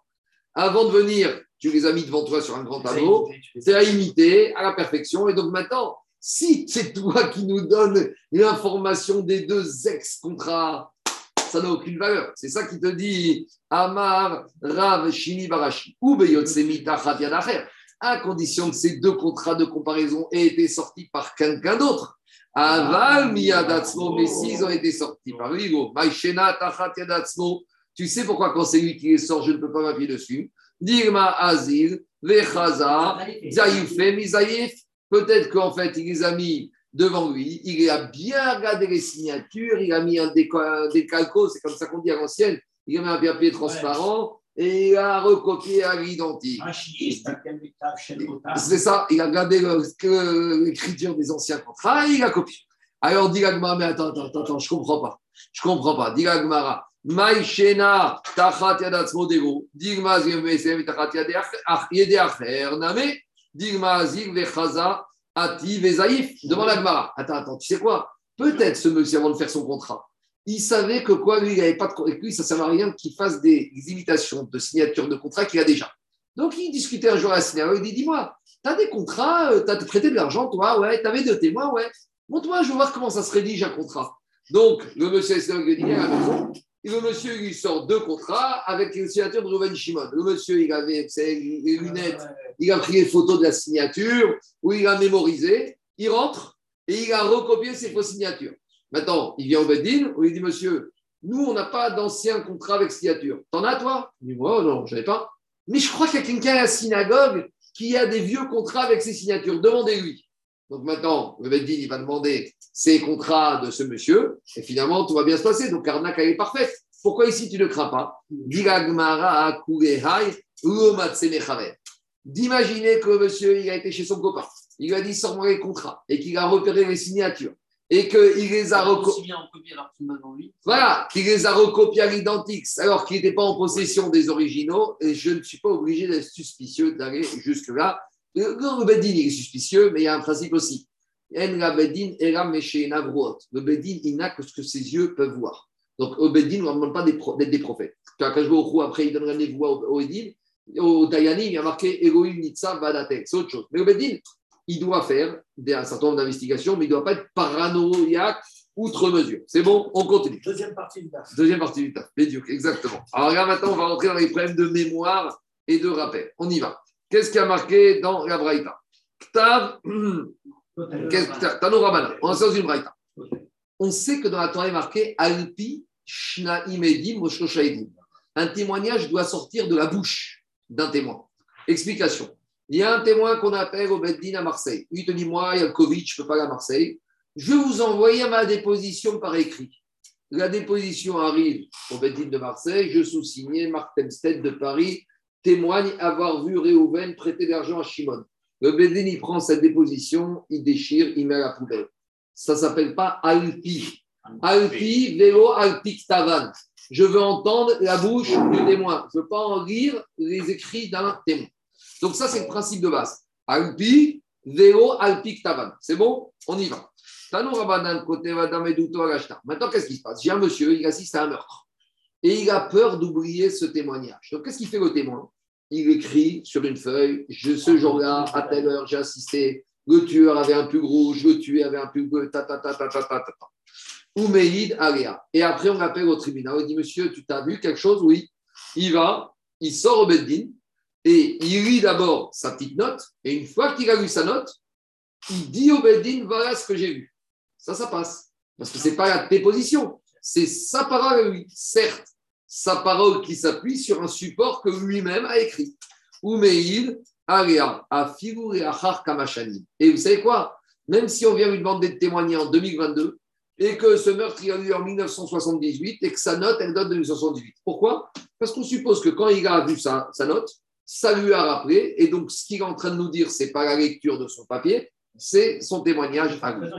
avant de venir, tu les as mis devant toi sur un grand tableau, c'est à imiter à la perfection. Et donc maintenant, Si c'est toi qui nous donnes l'information des deux ex-contrats, ça n'a aucune valeur. C'est ça qui te dit Amar, Rav, Shini, Barashi, ou à condition que ces deux contrats de comparaison aient été sortis par quelqu'un d'autre. Aval, Miyadatsmo, mais s'ils ont été sortis par lui, Maïshena, Tachat, Yadatsmo, tu sais pourquoi quand c'est lui qui les sort, je ne peux pas m'appuyer dessus Dirma, Azil, Vechaza, Zaïfé, Mizaïf. Peut-être qu'en fait, il les a mis devant lui, il a bien regardé les signatures, il a mis un décalco, c'est comme ça qu'on dit à l'ancienne, il a mis un papier transparent et il a recopié à l'identique. C'est ça, il a regardé l'écriture des anciens contrats et il a copié. Alors, dit mais attends, attends, attends, je ne comprends pas. Je ne comprends pas. Dit Maïchena, Tachat Yadatzmo Dego, Digma Zimesem, Tachat Yedeacher, Name, Digma Zig Vechaza, Ati Vezaïf, devant la Gmara. Attends, attends, tu sais quoi? Peut-être ce monsieur, avant de faire son contrat, il savait que quoi, lui, il n'avait pas de avec lui, ça ne servait à rien qu'il fasse des imitations de signature de contrat qu'il a déjà. Donc, il discutait un jour à la signature, il dit Dis-moi, tu as des contrats, tu as prêté de l'argent, toi, ouais, tu avais deux témoins, ouais. Montre-moi, je veux voir comment ça se rédige un contrat. Donc, le monsieur lui dit à la maison, le monsieur, il sort deux contrats avec une signature de Ruben Shimon. Le monsieur, il avait les lunettes, il a pris les photos de la signature, ou il a mémorisé, il rentre et il a recopié ses fausses signatures. Maintenant, il vient au Beddin, où il dit Monsieur, nous, on n'a pas d'ancien contrat avec signature. T'en as, toi? Il dit Moi, non, je n'en ai pas. Mais je crois qu'il y a quelqu'un à la synagogue qui a des vieux contrats avec ses signatures. Demandez-lui. Donc maintenant, le Beddin, il va demander ces contrats de ce monsieur, et finalement, tout va bien se passer. Donc, Karnak, elle est parfaite. Pourquoi ici, tu ne crains pas? D'imaginer que le monsieur, il a été chez son copain. Il lui a dit Sors-moi les contrats. Et qu'il a repéré les signatures et qu'il les a recopiés. Voilà, qu'il les a recopiés à l'identique, alors qu'il n'était pas en possession des originaux, et je ne suis pas obligé d'être suspicieux d'aller jusque-là. Le Bedin, il est suspicieux, mais il y a un principe aussi. Le Bedin, il n'a que ce que ses yeux peuvent voir. Donc, au Bedin, on ne demande pas d'être des prophètes. Quand je vais au après, il donne rendez-vous au Edin, au Dayani, il y a marqué Elohim Nitsa Vadatek. C'est autre chose. Mais au Bedin, il doit faire un certain nombre d'investigations, mais il ne doit pas être paranoïaque outre mesure. C'est bon, on continue. Deuxième partie du taf. Deuxième partie du taf, exactement. Alors là, maintenant, on va rentrer dans les problèmes de mémoire et de rappel. On y va. Qu'est-ce qui a marqué dans la Braïta? Ktav, on une Braïta. On sait que dans la Torah est marqué Alpi Shna Imedim Un témoignage doit sortir de la bouche d'un témoin. Explication. Il y a un témoin qu'on appelle au Beddin à Marseille. Il te dit Moi, il y a le Covid, je ne peux pas aller à Marseille. Je vais vous envoyer ma déposition par écrit. La déposition arrive au Beddin de Marseille. Je sous-signais Marc Temstead de Paris témoigne avoir vu Réhouven prêter de l'argent à Shimon. Le Beddin, il prend cette déposition, il déchire, il met à la poubelle. Ça ne s'appelle pas Alpi. Alpi, vélo, Alpi, Tavan. Je veux entendre la bouche du témoin. Je ne veux pas en lire les écrits d'un témoin. Donc ça, c'est le principe de base. Alpi, Véo, Alpi, Tavan. C'est bon? On y va. Maintenant, qu'est-ce qui se passe? J'ai un monsieur, il assiste à un meurtre. Et il a peur d'oublier ce témoignage. Donc, qu'est-ce qu'il fait le témoin? Il écrit sur une feuille je, Ce jour-là, à telle heure, j'ai assisté. Le tueur avait un pull rouge, le tué avait un pull bleu, ta ta ta ta ta ta ta. Oumeïd Aléa. Et après, on l'appelle au tribunal. On dit Monsieur, tu t'as vu quelque chose? Oui. Il va, il sort au Beddin, et il lit d'abord sa petite note, et une fois qu'il a lu sa note, il dit au Beddin, voilà ce que j'ai vu. Ça, ça passe. Parce que ce n'est pas la déposition, c'est sa parole lui. Certes, sa parole qui s'appuie sur un support que lui-même a écrit. Oumeïd, Aria, a figuré à Kamashani. Et vous savez quoi? Même si on vient lui demander de témoigner en 2022, et que ce meurtre a eu en 1978 et que sa note, elle date de 1978. Pourquoi? Parce qu'on suppose que quand il a vu sa, sa note, ça lui a rappelé. Et donc, ce qu'il est en train de nous dire, c'est pas la lecture de son papier, c'est son témoignage à lui.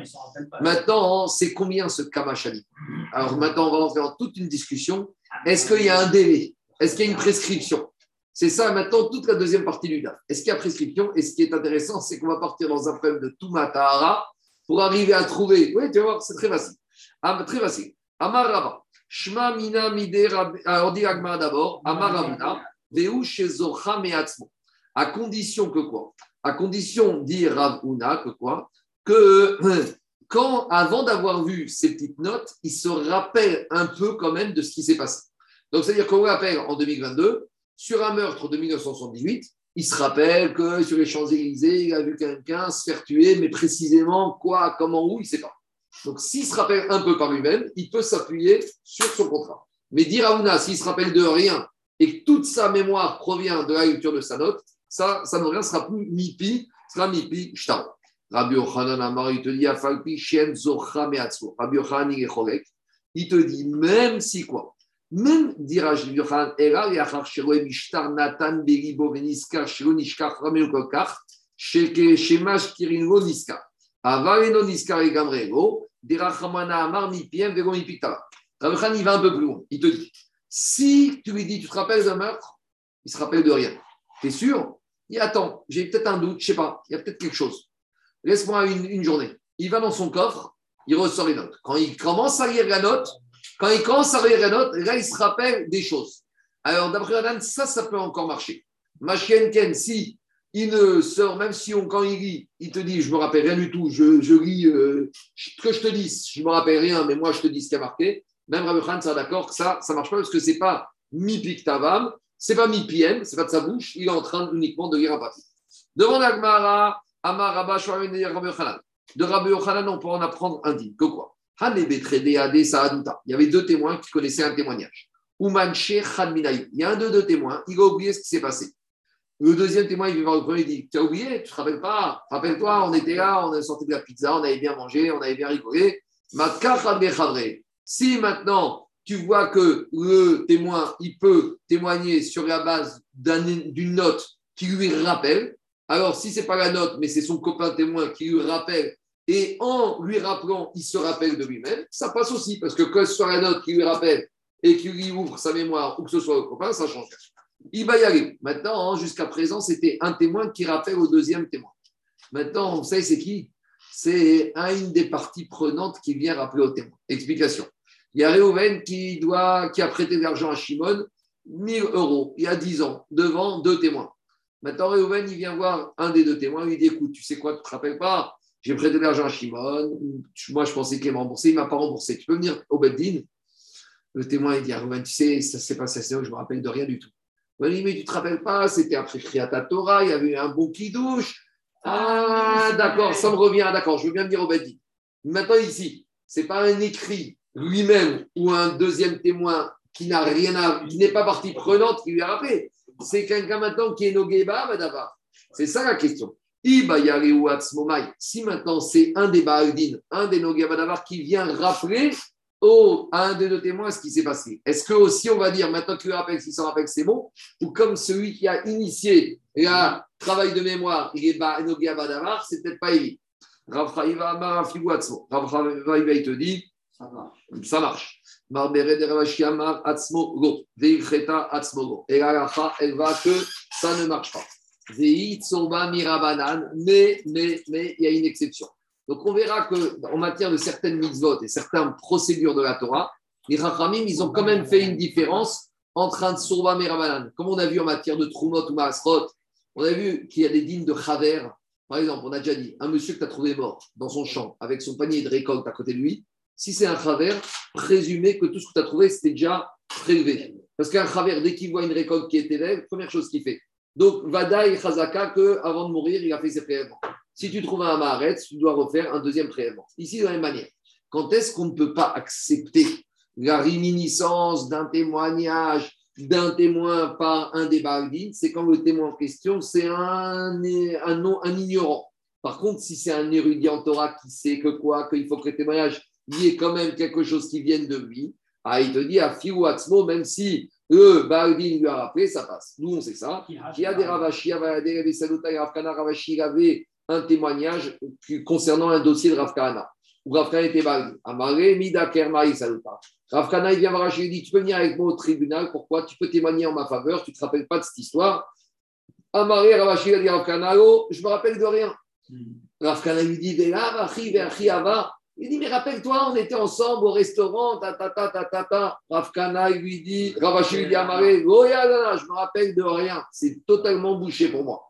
Maintenant, c'est combien ce Kamachali Alors maintenant, on va entrer dans toute une discussion. Est-ce qu'il y a un délai? Est-ce qu'il y a une prescription? C'est ça maintenant toute la deuxième partie du DAF. Est-ce qu'il y a prescription? Et ce qui est intéressant, c'est qu'on va partir dans un problème de Tumatahara pour arriver à trouver. Oui, tu vas voir, c'est très facile. Ah, très facile. Amarava. Shma mina mide Alors, dit d'abord. Amaravuna. À condition que quoi? À condition, dit Rav que quoi que quand, avant d'avoir vu ces petites notes, il se rappelle un peu quand même de ce qui s'est passé. Donc, c'est-à-dire qu'on rappelle en 2022, sur un meurtre de 1978, il se rappelle que sur les Champs-Élysées, il a vu quelqu'un se faire tuer, mais précisément quoi, comment, où, il ne sait pas. Donc, s'il se rappelle un peu par lui-même, il peut s'appuyer sur son contrat. Mais dire à s'il se rappelle de rien et que toute sa mémoire provient de la lecture de sa note, ça, ça ne sera plus mipi, sera mipi shtar. Rabbi Yochanan Amar, il te dit, Afalpi, Shen, Zocha, Meatsu. Rabbi Yochanan, il Il te dit, même si quoi? Même, dira Rabbi Yochanan, Era, Yachar, Sheroe, Mishtar, Natan, Beribo, Veniskar, Shiro, Nishkar, Ramel, Kokar, Sheke, Shemash, Kiringo, Niskar. Avaleno, Niskar, et Gamrego, dira Chamana, Amar, Mipiem, Vego, Mipitala. Rabbi Yochanan, il va un peu plus loin. Il te dit, si tu lui dis, tu te rappelles d'un meurtre, il se rappelle de rien. Tu es sûr? Il attend, j'ai peut-être un doute, je sais pas, il y a peut-être quelque chose. Laisse-moi une, journée. Il va dans son coffre, il ressort les notes. Quand il commence à lire la note, quand il commence à lire la note, là, il se rappelle des choses. Alors, d'après Adam, ça, ça peut encore marcher. Machien Ken, si il ne sort, même si on, quand il lit, il te dit, je me rappelle rien du tout, je, lis, euh, que je te dis, je me rappelle rien, mais moi, je te dis ce qui a marqué. Même Rabbi Khan sera d'accord que ça, ça marche pas parce que c'est pas mi piktavam, c'est pas mi piem, c'est pas de sa bouche, il est en train uniquement de lire un papier. Devant Agmara, Amar Rabba De Rabbi Yochanan, on peut en apprendre un dit. Que quoi? Il y avait deux témoins qui connaissaient un témoignage. Il y a un de deux témoins, il a oublié ce qui s'est passé. Le deuxième témoin, il vient voir le premier, il dit Tu as oublié, tu te rappelles pas? Rappelle-toi, on était là, on a sorti de la pizza, on avait bien mangé, on avait bien rigolé. Si maintenant tu vois que le témoin, il peut témoigner sur la base d'une note qui lui rappelle, alors si ce n'est pas la note, mais c'est son copain témoin qui lui rappelle, et en lui rappelant, il se rappelle de lui-même, ça passe aussi, parce que que ce soit la note qui lui rappelle et qui lui ouvre sa mémoire, ou que ce soit le copain, ça change. Il va y aller. Maintenant, jusqu'à présent, c'était un témoin qui rappelle au deuxième témoin. Maintenant, vous savez, c'est qui? C'est une des parties prenantes qui vient rappeler au témoin. Explication. Il y a Réhouven qui, doit, qui a prêté de l'argent à Shimon, 1000 euros, il y a 10 ans, devant deux témoins. Maintenant, Réhouven, il vient voir un des deux témoins, il dit Écoute, tu sais quoi, tu te rappelles pas J'ai prêté de l'argent à Shimon, moi je pensais qu'il m'a remboursé, il m'a pas remboursé. Tu peux venir au Beddin? Le témoin, il dit à tu sais, ça s'est passé assez je ne me rappelle de rien du tout. Il dit Mais tu te rappelles pas, c'était après Kriata Torah, il y avait un bon qui douche. Ah, d'accord, ça me revient, d'accord, je veux bien venir au Beddin. Maintenant, ici, ce n'est pas un écrit lui-même ou un deuxième témoin qui n'a rien à, qui n'est pas partie prenante qui lui a rappelé. C'est quelqu'un maintenant qui est Nogeba Badavar. C'est ça la question. Si maintenant c'est un des Baaldin, un des Nogeba Badavar qui vient rappeler au, à un des deux témoins ce qui s'est passé, est-ce que aussi on va dire maintenant qu'il rappelle, s'il s'en rappelle, c'est bon? Ou comme celui qui a initié le travail de mémoire, il est Nogeba c'est peut-être pas évident. Rav il te dit ça marche. Et la elle va que ça ne marche pas. Mais, mais, mais, il y a une exception. Donc, on verra qu'en matière de certaines mitzvot et certaines procédures de la Torah, les Rachamim, ils ont quand même fait une différence entre un Tsurba Mirabanan. Comme on a vu en matière de Trumot ou Maasrot, on a vu qu'il y a des dînes de Chaver. Par exemple, on a déjà dit un monsieur que tu as trouvé mort dans son champ avec son panier de récolte à côté de lui, si c'est un travers, présumez que tout ce que tu as trouvé, c'était déjà prélevé. Parce qu'un travers, dès qu'il voit une récolte qui est élève, première chose qu'il fait. Donc, Vada et Chazaka, qu'avant de mourir, il a fait ses prélèvements. Si tu trouves un Maharet, tu dois refaire un deuxième prélèvement. Ici, de la même manière. Quand est-ce qu'on ne peut pas accepter la réminiscence d'un témoignage d'un témoin par un des C'est quand le témoin en question, c'est un, un, un ignorant. Par contre, si c'est un érudit en Torah qui sait que quoi, qu'il faut que le témoignage il y ait quand même quelque chose qui vienne de lui. Ah, il te dit à Fiou même si le Baldin lui a rappelé, ça passe. Nous, on sait ça. Il y a des Ravashi, Ravashi avait un témoignage concernant un dossier de Ravkana. Où Ravkana était Baldin. Amare, Mida Kermaï Saluta. Ravkana, il vient voir il dit Tu peux venir avec moi au tribunal, pourquoi? Tu peux témoigner en ma faveur, tu ne te rappelles pas de cette histoire. Amare, Ravashi, a dit Ravkana, oh, je me rappelle de rien. Hmm. Ravkana lui dit Vela, Vachi, Vachi, Ava. Il dit, mais rappelle-toi, on était ensemble au restaurant, ta ta ta ta ta ta. Rafkana, il lui dit, Ravashi lui dit Amaré, oh, je me rappelle de rien. C'est totalement bouché pour moi.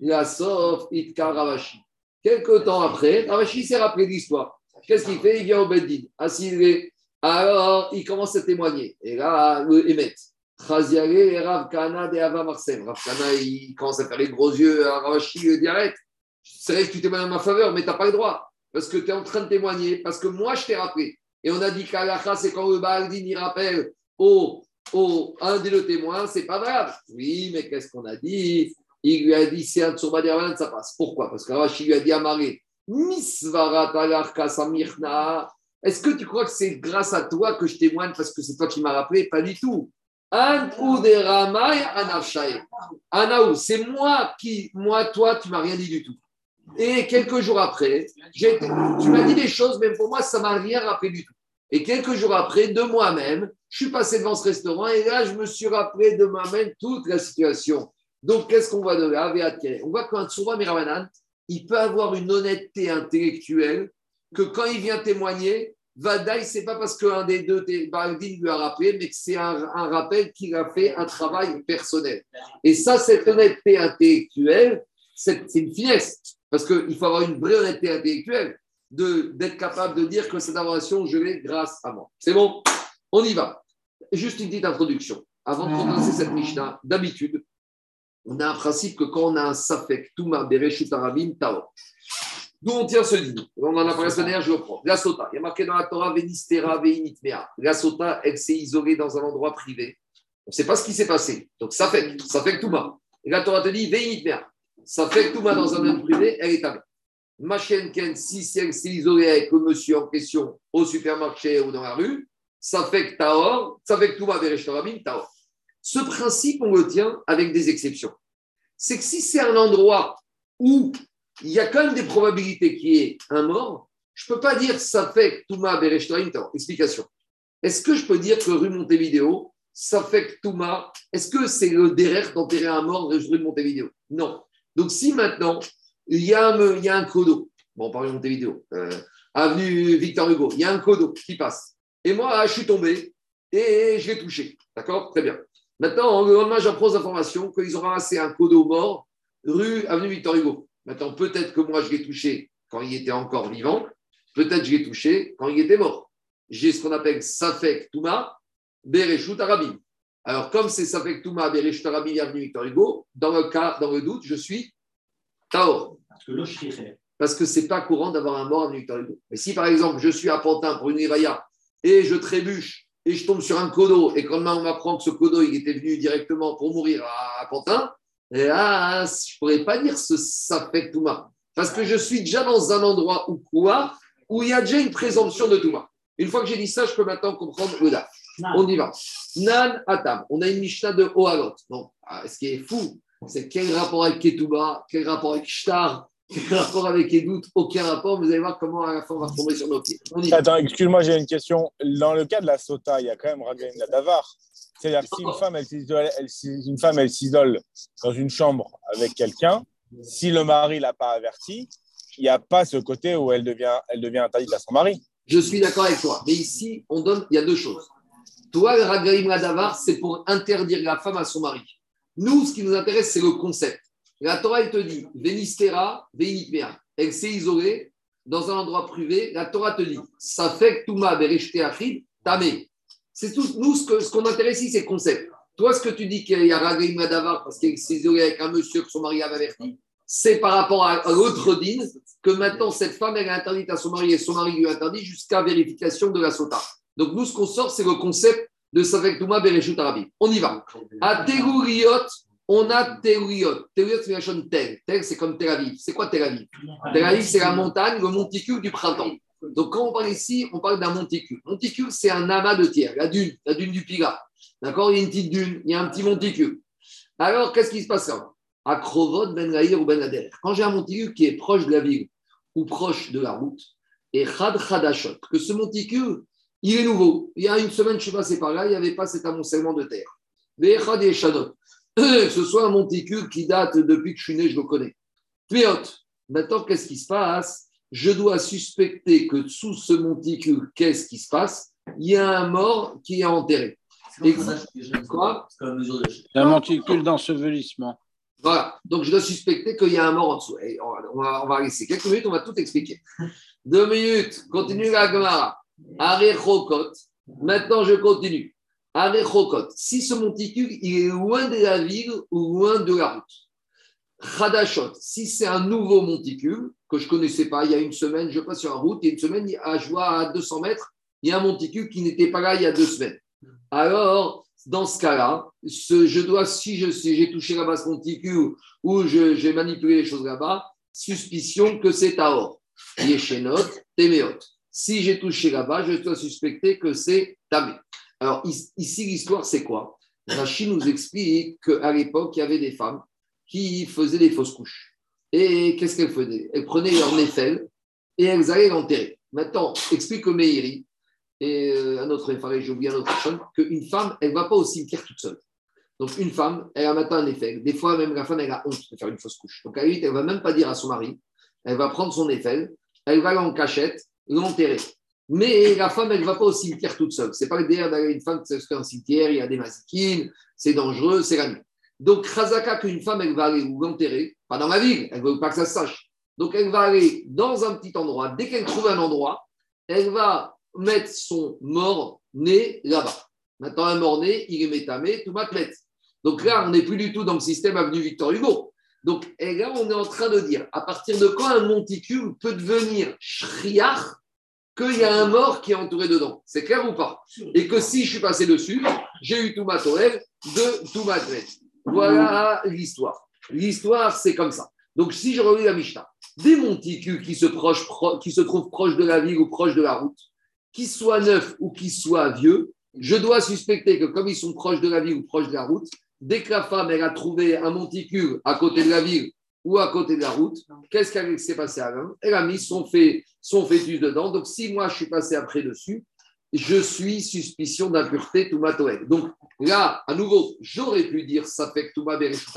Il a sauf Itka Ravashi. Quelques temps après, Ravashi s'est rappelé l'histoire. Qu'est-ce qu'il fait? Il vient au Beddin. Assis, alors il commence à témoigner. Et là, le émet. et Rav Kana de Ava Marsem. Rav Kana, il commence à faire les gros yeux à Ravashi, il dit arrête. C'est vrai que tu témoignes en ma faveur, mais tu n'as pas le droit. Parce que tu es en train de témoigner, parce que moi, je t'ai rappelé. Et on a dit qu'Alacha, c'est quand le Baldin, il rappelle au, au, un des deux témoins, c'est pas grave. Oui, mais qu'est-ce qu'on a dit? Il lui a dit, c'est un Tsurba ça passe. Pourquoi? Parce que Ravashi lui a dit à Maré, Misvarat Samirna. Est-ce que tu crois que c'est grâce à toi que je témoigne parce que c'est toi qui m'as rappelé? Pas du tout. Anaou, c'est moi qui, moi, toi, tu m'as rien dit du tout. Et quelques jours après, tu m'as dit des choses, mais pour moi, ça m'a rien rappelé du tout. Et quelques jours après, de moi-même, je suis passé devant ce restaurant et là, je me suis rappelé de moi-même toute la situation. Donc, qu'est-ce qu'on voit de là? On voit qu'un Tsura Miramanan, il peut avoir une honnêteté intellectuelle que quand il vient témoigner, Vadaï, c'est pas parce qu'un des deux Baldin lui a rappelé, mais que c'est un, rappel qu'il a fait un travail personnel. Et ça, cette honnêteté intellectuelle, c'est une finesse. Parce qu'il faut avoir une vraie honnêteté intellectuelle d'être capable de dire que cette information, je l'ai grâce à moi. C'est bon? On y va. Juste une petite introduction. Avant de commencer cette Mishnah, d'habitude, on a un principe que quand on a un Safek, Touma, Bereshut Arabim, Tao. D'où on tient ce livre? On en a parlé la je le prends. La Sota, il y a marqué dans la Torah Venistera Veinitmea. La Sota, elle s'est isolée dans un endroit privé. On ne sait pas ce qui s'est passé. Donc, Safek, Safek Touma. Et la Torah te dit Veinitmea. Safek Touma dans un endroit privé, elle est avec. Machenken, si elle s'est isolée avec le monsieur en question au supermarché ou dans la rue, Safek Taor, Safek Touma Bereshtarabim, Taor. Ce principe, on le tient avec des exceptions. C'est que si c'est un endroit où il y a quand même des probabilités qu'il y ait un mort, je ne peux pas dire ça fait Touma Bereshtarim. Explication. Est-ce que je peux dire que rue Montevideo, ça fait Touma, est-ce que c'est le derrière d'enterrer un mort rue Montevideo? Non. Donc si maintenant, il y a un, il codo, bon, on parle de Montevideo, euh, avenue Victor Hugo, il y a un codo qui passe. Et moi, je suis tombé et je l'ai touché. D'accord? Très bien. Maintenant, le lendemain, j'apprends l'information qu'ils ont ramassé un codo mort rue avenue Victor Hugo. Maintenant, peut-être que moi, je l'ai touché quand il était encore vivant. Peut-être que je l'ai touché quand il était mort. J'ai ce qu'on appelle Safek Touma, Bereshut Arabim. Alors, comme c'est Safek Touma, Bereshut Arabim, avenue Victor Hugo, dans le cas, dans le doute, je suis Taor. Parce que ce n'est pas courant d'avoir un mort à Victor Hugo. Mais si, par exemple, je suis à Pantin pour une Rivaya et je trébuche et je tombe sur un codo, et quand on m'apprend que ce codo, il était venu directement pour mourir à, Pantin, et là, je ne pourrais pas dire ce Safek Touma. Parce que je suis déjà dans un endroit où quoi Où il y a déjà une présomption de Touma. Une fois que j'ai dit ça, je peux maintenant comprendre le On y va. Nan Atam. On a une Mishnah de Ohalot. Donc, ah, ce qui est fou, c'est quel rapport avec Ketouba, quel rapport avec Shtar, quel rapport avec Edout, aucun rapport. Vous allez voir comment à la fin on va tomber sur nos pieds. Attends, excuse-moi, j'ai une question. Dans le cas de la Sota, il y a quand même Ragaïm Davar. C'est-à-dire que si une femme, elle s'isole, une femme, elle s'isole dans une chambre avec quelqu'un, si le mari ne l'a pas averti, il n'y a pas ce côté où elle devient, elle devient interdite à son mari. Je suis d'accord avec toi. Mais ici, on donne, il y a deux choses. Toi, le Ragaïm Davar, c'est pour interdire la femme à son mari. Nous, ce qui nous intéresse, c'est le concept. La Torah, elle te dit, Venistera, Veinitmea. Elle s'est isolée dans un endroit privé. La Torah te dit, ça fait Touma, Achid, Tamé. C'est tout. Nous, ce qu'on intéresse ici, c'est le concept. Toi, ce que tu dis qu'il y a Ragaïm Madavar parce qu'elle s'est isolée avec un monsieur que son mari avait averti, c'est par rapport à, l'autre dîne que maintenant cette femme, elle est interdite à son mari et son mari lui interdit jusqu'à vérification de la sota. Donc, nous, ce qu'on sort, c'est le concept de Safek Touma Bereshut Arabi. On y va. À Tegouriot, on a Tegouriot. Tegouriot, c'est la Tel. Tel, c'est comme Tel Aviv. C'est quoi Tel Aviv? Tel Aviv, c'est la montagne, le monticule du printemps. Donc, quand on parle ici, on parle d'un monticule. Monticule, c'est un amas de terre, la dune, la dune du Pilat. D'accord? Il y a une petite dune, il y a un petit monticule. Alors, qu'est-ce qui se passe là À Krovod, Ben ou Ben Ader. Quand j'ai un monticule qui est proche de la ville ou proche de la route, et Khad Khadashot, que ce monticule, il est nouveau. Il y a une semaine, je suis passé par là, il n'y avait pas cet amoncellement de terre. et Que ce soit un monticule qui date depuis que je suis né, je le connais. Maintenant, qu'est-ce qui se passe? Je dois suspecter que sous ce monticule, qu'est-ce qui se passe? Il y a un mort qui est enterré. quoi? un monticule d'ensevelissement. Voilà. Donc, je dois suspecter qu'il y a un mort en dessous. on, va, on, va, laisser quelques minutes, on va tout expliquer. Deux minutes. Continue la Gemara. Arechokot. Maintenant, je continue. Arechokot. Si ce monticule, il est loin de la ville ou loin de la route. Khadashot. Si c'est un nouveau monticule que je ne connaissais pas, il y a une semaine, je passe sur la route, et une semaine, je vois à 200 mètres, il y a un monticule qui n'était pas là il y a deux semaines. Alors, dans ce cas-là, je dois, si j'ai touché là-bas ce monticule ou j'ai manipulé les choses là-bas, suspicion que c'est Taor. Yeshenot, Temeot. Si j'ai touché là-bas, je dois suspecter que c'est Tamé. Alors ici, l'histoire, c'est quoi? Rachid nous explique qu'à l'époque, il y avait des femmes qui faisaient des fausses couches. Et qu'est-ce qu'elles faisaient? Elles prenaient leur néfel et elles allaient l'enterrer. Maintenant, explique au Meiri et euh, un autre j'ai oublié un autre personne, qu'une femme, elle ne va pas au cimetière toute seule. Donc, une femme, elle a maintenant un effet. Des fois, même la femme, elle a honte de faire une fausse couche. Donc, à elle ne va même pas dire à son mari. Elle va prendre son effet, elle va en cachette, l'enterrer. Mais la femme, elle ne va pas au cimetière toute seule. C'est pas l'idée d'aller une femme qui se fait un cimetière, il y a des masikines, c'est dangereux, c'est la nuit. Donc, Khazaka, qu'une femme, elle va aller ou l'enterrer, pas dans la ville, elle ne veut pas que ça se sache. Donc, elle va aller dans un petit endroit. Dès qu'elle trouve un endroit, elle va mettre son mort-né là-bas. Maintenant, un mort-né, il est métamé, tout mettre. Donc là, on n'est plus du tout dans le système avenue Victor Hugo. Donc là, on est en train de dire, à partir de quand un monticule peut devenir shriach qu'il y a un mort qui est entouré dedans C'est clair ou pas? Et que si je suis passé dessus, j'ai eu tout ma de tout ma Voilà l'histoire. L'histoire, c'est comme ça. Donc si je relis la Mishnah, des monticules qui se, qui se trouvent proches de la ville ou proches de la route, qu'ils soient neufs ou qu'ils soient vieux, je dois suspecter que comme ils sont proches de la ville ou proches de la route, dès que la femme elle a trouvé un monticule à côté de la ville ou à côté de la route, qu'est-ce qui s'est passé avant Elle a mis son, fait, son fœtus dedans. Donc si moi je suis passé après dessus, je suis suspicion d'impureté Toumatoel. Donc là, à nouveau, j'aurais pu dire ça fait que Touma Bereshut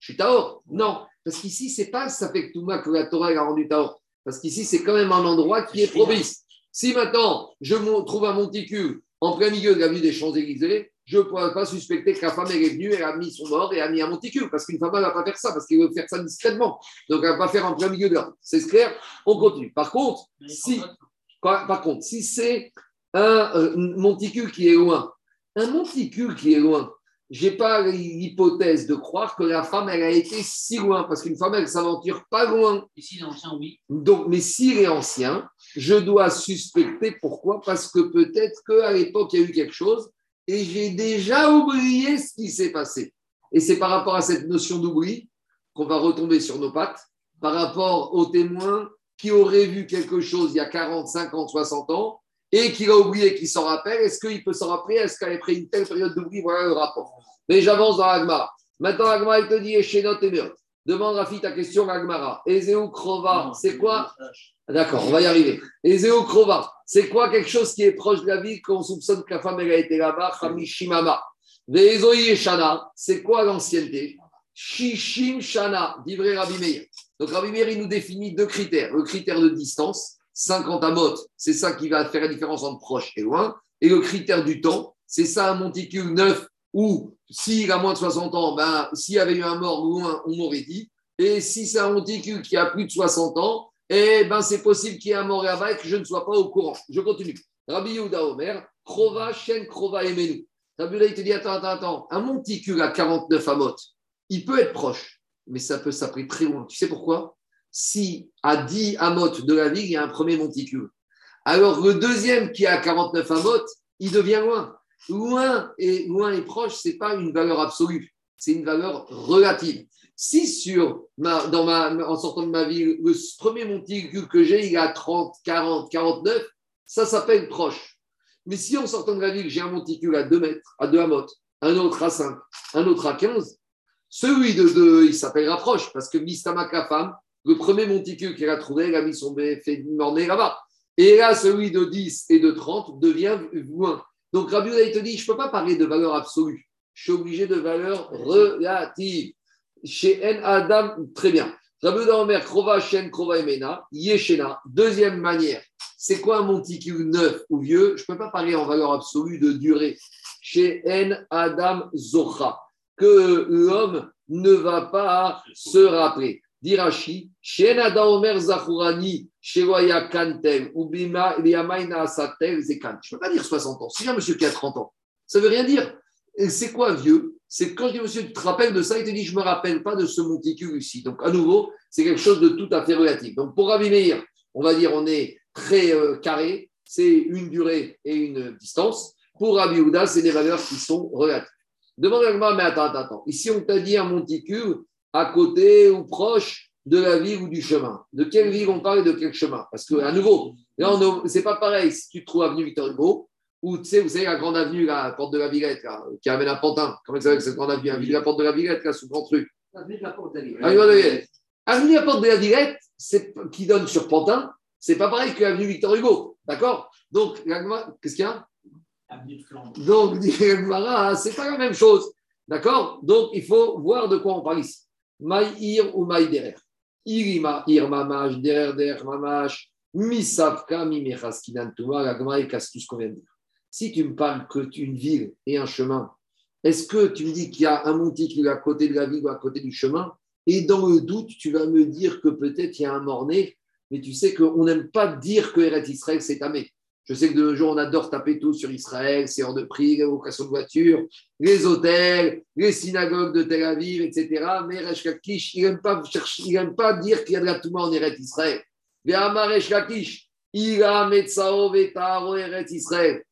je suis Taor. Non, parce qu'ici, c'est pas ça fait que Touma que la Torah a rendu Taor. Parce qu'ici, c'est quand même un endroit qui est propice. Si maintenant je trouve un monticule en plein milieu de la des Champs-Élysées, je ne pourrais pas suspecter que la femme est venue, elle a mis son mort et a mis un monticule, parce qu'une femme ne va pas faire ça, parce qu'elle veut faire ça discrètement. Donc elle ne va pas faire en plein milieu de la C'est clair? On continue. Par contre, si, par contre, si c'est un euh, monticule qui est loin, un monticule qui est loin, j'ai pas l'hypothèse de croire que la femme, elle a été si loin, parce qu'une femme, elle ne s'aventure pas loin. Et s'il est ancien, oui. Donc, mais s'il est ancien, je dois suspecter. Pourquoi? Parce que peut-être qu'à l'époque, il y a eu quelque chose et j'ai déjà oublié ce qui s'est passé. Et c'est par rapport à cette notion d'oubli qu'on va retomber sur nos pattes, par rapport aux témoins qui auraient vu quelque chose il y a 40, 50, 60 ans et qu'il a oublié, qu'il s'en rappelle, est-ce qu'il peut s'en rappeler? Est-ce qu'après une telle période d'oubli, voilà le rapport. Mais j'avance dans l'Agmara. Maintenant, l'Agmara, il te dit et Meot. Demande Rafi ta question, l'Agmara. Ezeu Krova, c'est quoi D'accord, on va y arriver. Ezeu Krova, c'est quoi quelque chose qui est proche de la vie qu'on soupçonne que la femme elle a été là-bas Hamishimama. Shana, c'est quoi l'ancienneté? Shishim Shana, divré Rabbi Meir. Donc Rabbi Meir, il nous définit deux critères. Le critère de distance 50 amot, c'est ça qui va faire la différence entre proche et loin. Et le critère du temps, c'est ça un monticule neuf ou s'il a moins de 60 ans, ben, s'il y avait eu un mort loin, on m'aurait dit. Et si c'est un monticule qui a plus de 60 ans, eh ben, c'est possible qu'il y ait un mort là-bas et que je ne sois pas au courant. Je continue. Rabbi Yehuda Omer, Krova, Shen, Krova, Emenu. Rabbi Yehuda, il te dit attends, attends, attends. Un monticule à 49 amot, il peut être proche, mais ça peut s'appeler très loin. Tu sais pourquoi? Si à 10 amotes de la ville, il y a un premier monticule. Alors le deuxième qui est à 49 amotes, il devient loin. Loin et, proche, ce n'est pas une valeur absolue, c'est une valeur relative. Si sur dans ma, en sortant de ma ville, le premier monticule que j'ai, il est à 30, 40, 49, ça s'appelle proche. Mais si en sortant de la ville, j'ai un monticule à 2 mètres, à 2 amotes, un autre à 5, un autre à 15, celui de 2, il s'appellera proche parce que Mistamaka femme, le premier monticule qu'il a trouvé, il a mis son fait morné là-bas. Et là, celui de 10 et de 30 devient loin. Donc Rabbi il te dit, je ne peux pas parler de valeur absolue. Je suis obligé de valeur relative. Chez En Adam, très bien. Rabbi Omer, Krova, Shen, Krova, Emena, Yeshena. Deuxième manière, c'est quoi un monticule neuf ou vieux? Je ne peux pas parler en valeur absolue de durée. Chez En Adam Zocha. Que l'homme ne va pas se rappeler. Dirachi, Omer Zahurani, Kantem, Ubima Liamaina Satel Zekan. Je ne peux pas dire 60 ans. Si j'ai un monsieur qui a 30 ans, ça ne veut rien dire. C'est quoi vieux? C'est quand je dis monsieur, tu te rappelles de ça, il te dit je ne me rappelle pas de ce monticule ici. Donc à nouveau, c'est quelque chose de tout à fait relatif. Donc pour Rabbi Meir, on va dire on est très euh, carré, c'est une durée et une distance. Pour Rabbi c'est des valeurs qui sont relatives. Demande à mais attends, attends, attends. Ici, on t'a dit un monticule à côté ou proche de la ville ou du chemin. De quelle ville on parle et de quel chemin? Parce que, à nouveau, là, c'est pas pareil si tu te trouves avenue Victor Hugo ou, tu sais, vous savez, la grande avenue, la porte de la Villette, qui amène à Pantin. Comment ça s'appelle cette grande avenue? Avenue de la porte de la Villette, là, sous grand truc. Avenue de la porte de la Villette. Avenue de la porte de la Villette, qui donne sur Pantin, c'est pas pareil que l'avenue Victor Hugo. D'accord? Donc, qu'est-ce qu'il y a? Donc, c'est pas la même chose. D'accord? Donc, il faut voir de quoi on parle ici. Maïr ou maïderer. Irima, ir mamash, derer, der mamash, misavka, mimechaskinan, tuma, la et casse tout ce qu'on vient de dire. Si tu me parles que tu une ville et un chemin, est-ce que tu me dis qu'il y a un monticule à côté de la ville ou à côté du chemin? Et dans le doute, tu vas me dire que peut-être il y a un morné, mais tu sais qu'on n'aime pas dire que Eret Israël c'est tamé. Je sais que de nos jours, on adore taper tout sur Israël, c'est hors de prix, les vocations de voiture, les hôtels, les synagogues de Tel Aviv, etc. Mais Resh Lakish, il n'aime pas, pas dire qu'il y a de la Touma en Eretz Israël. Resh Lakish, il a Israël.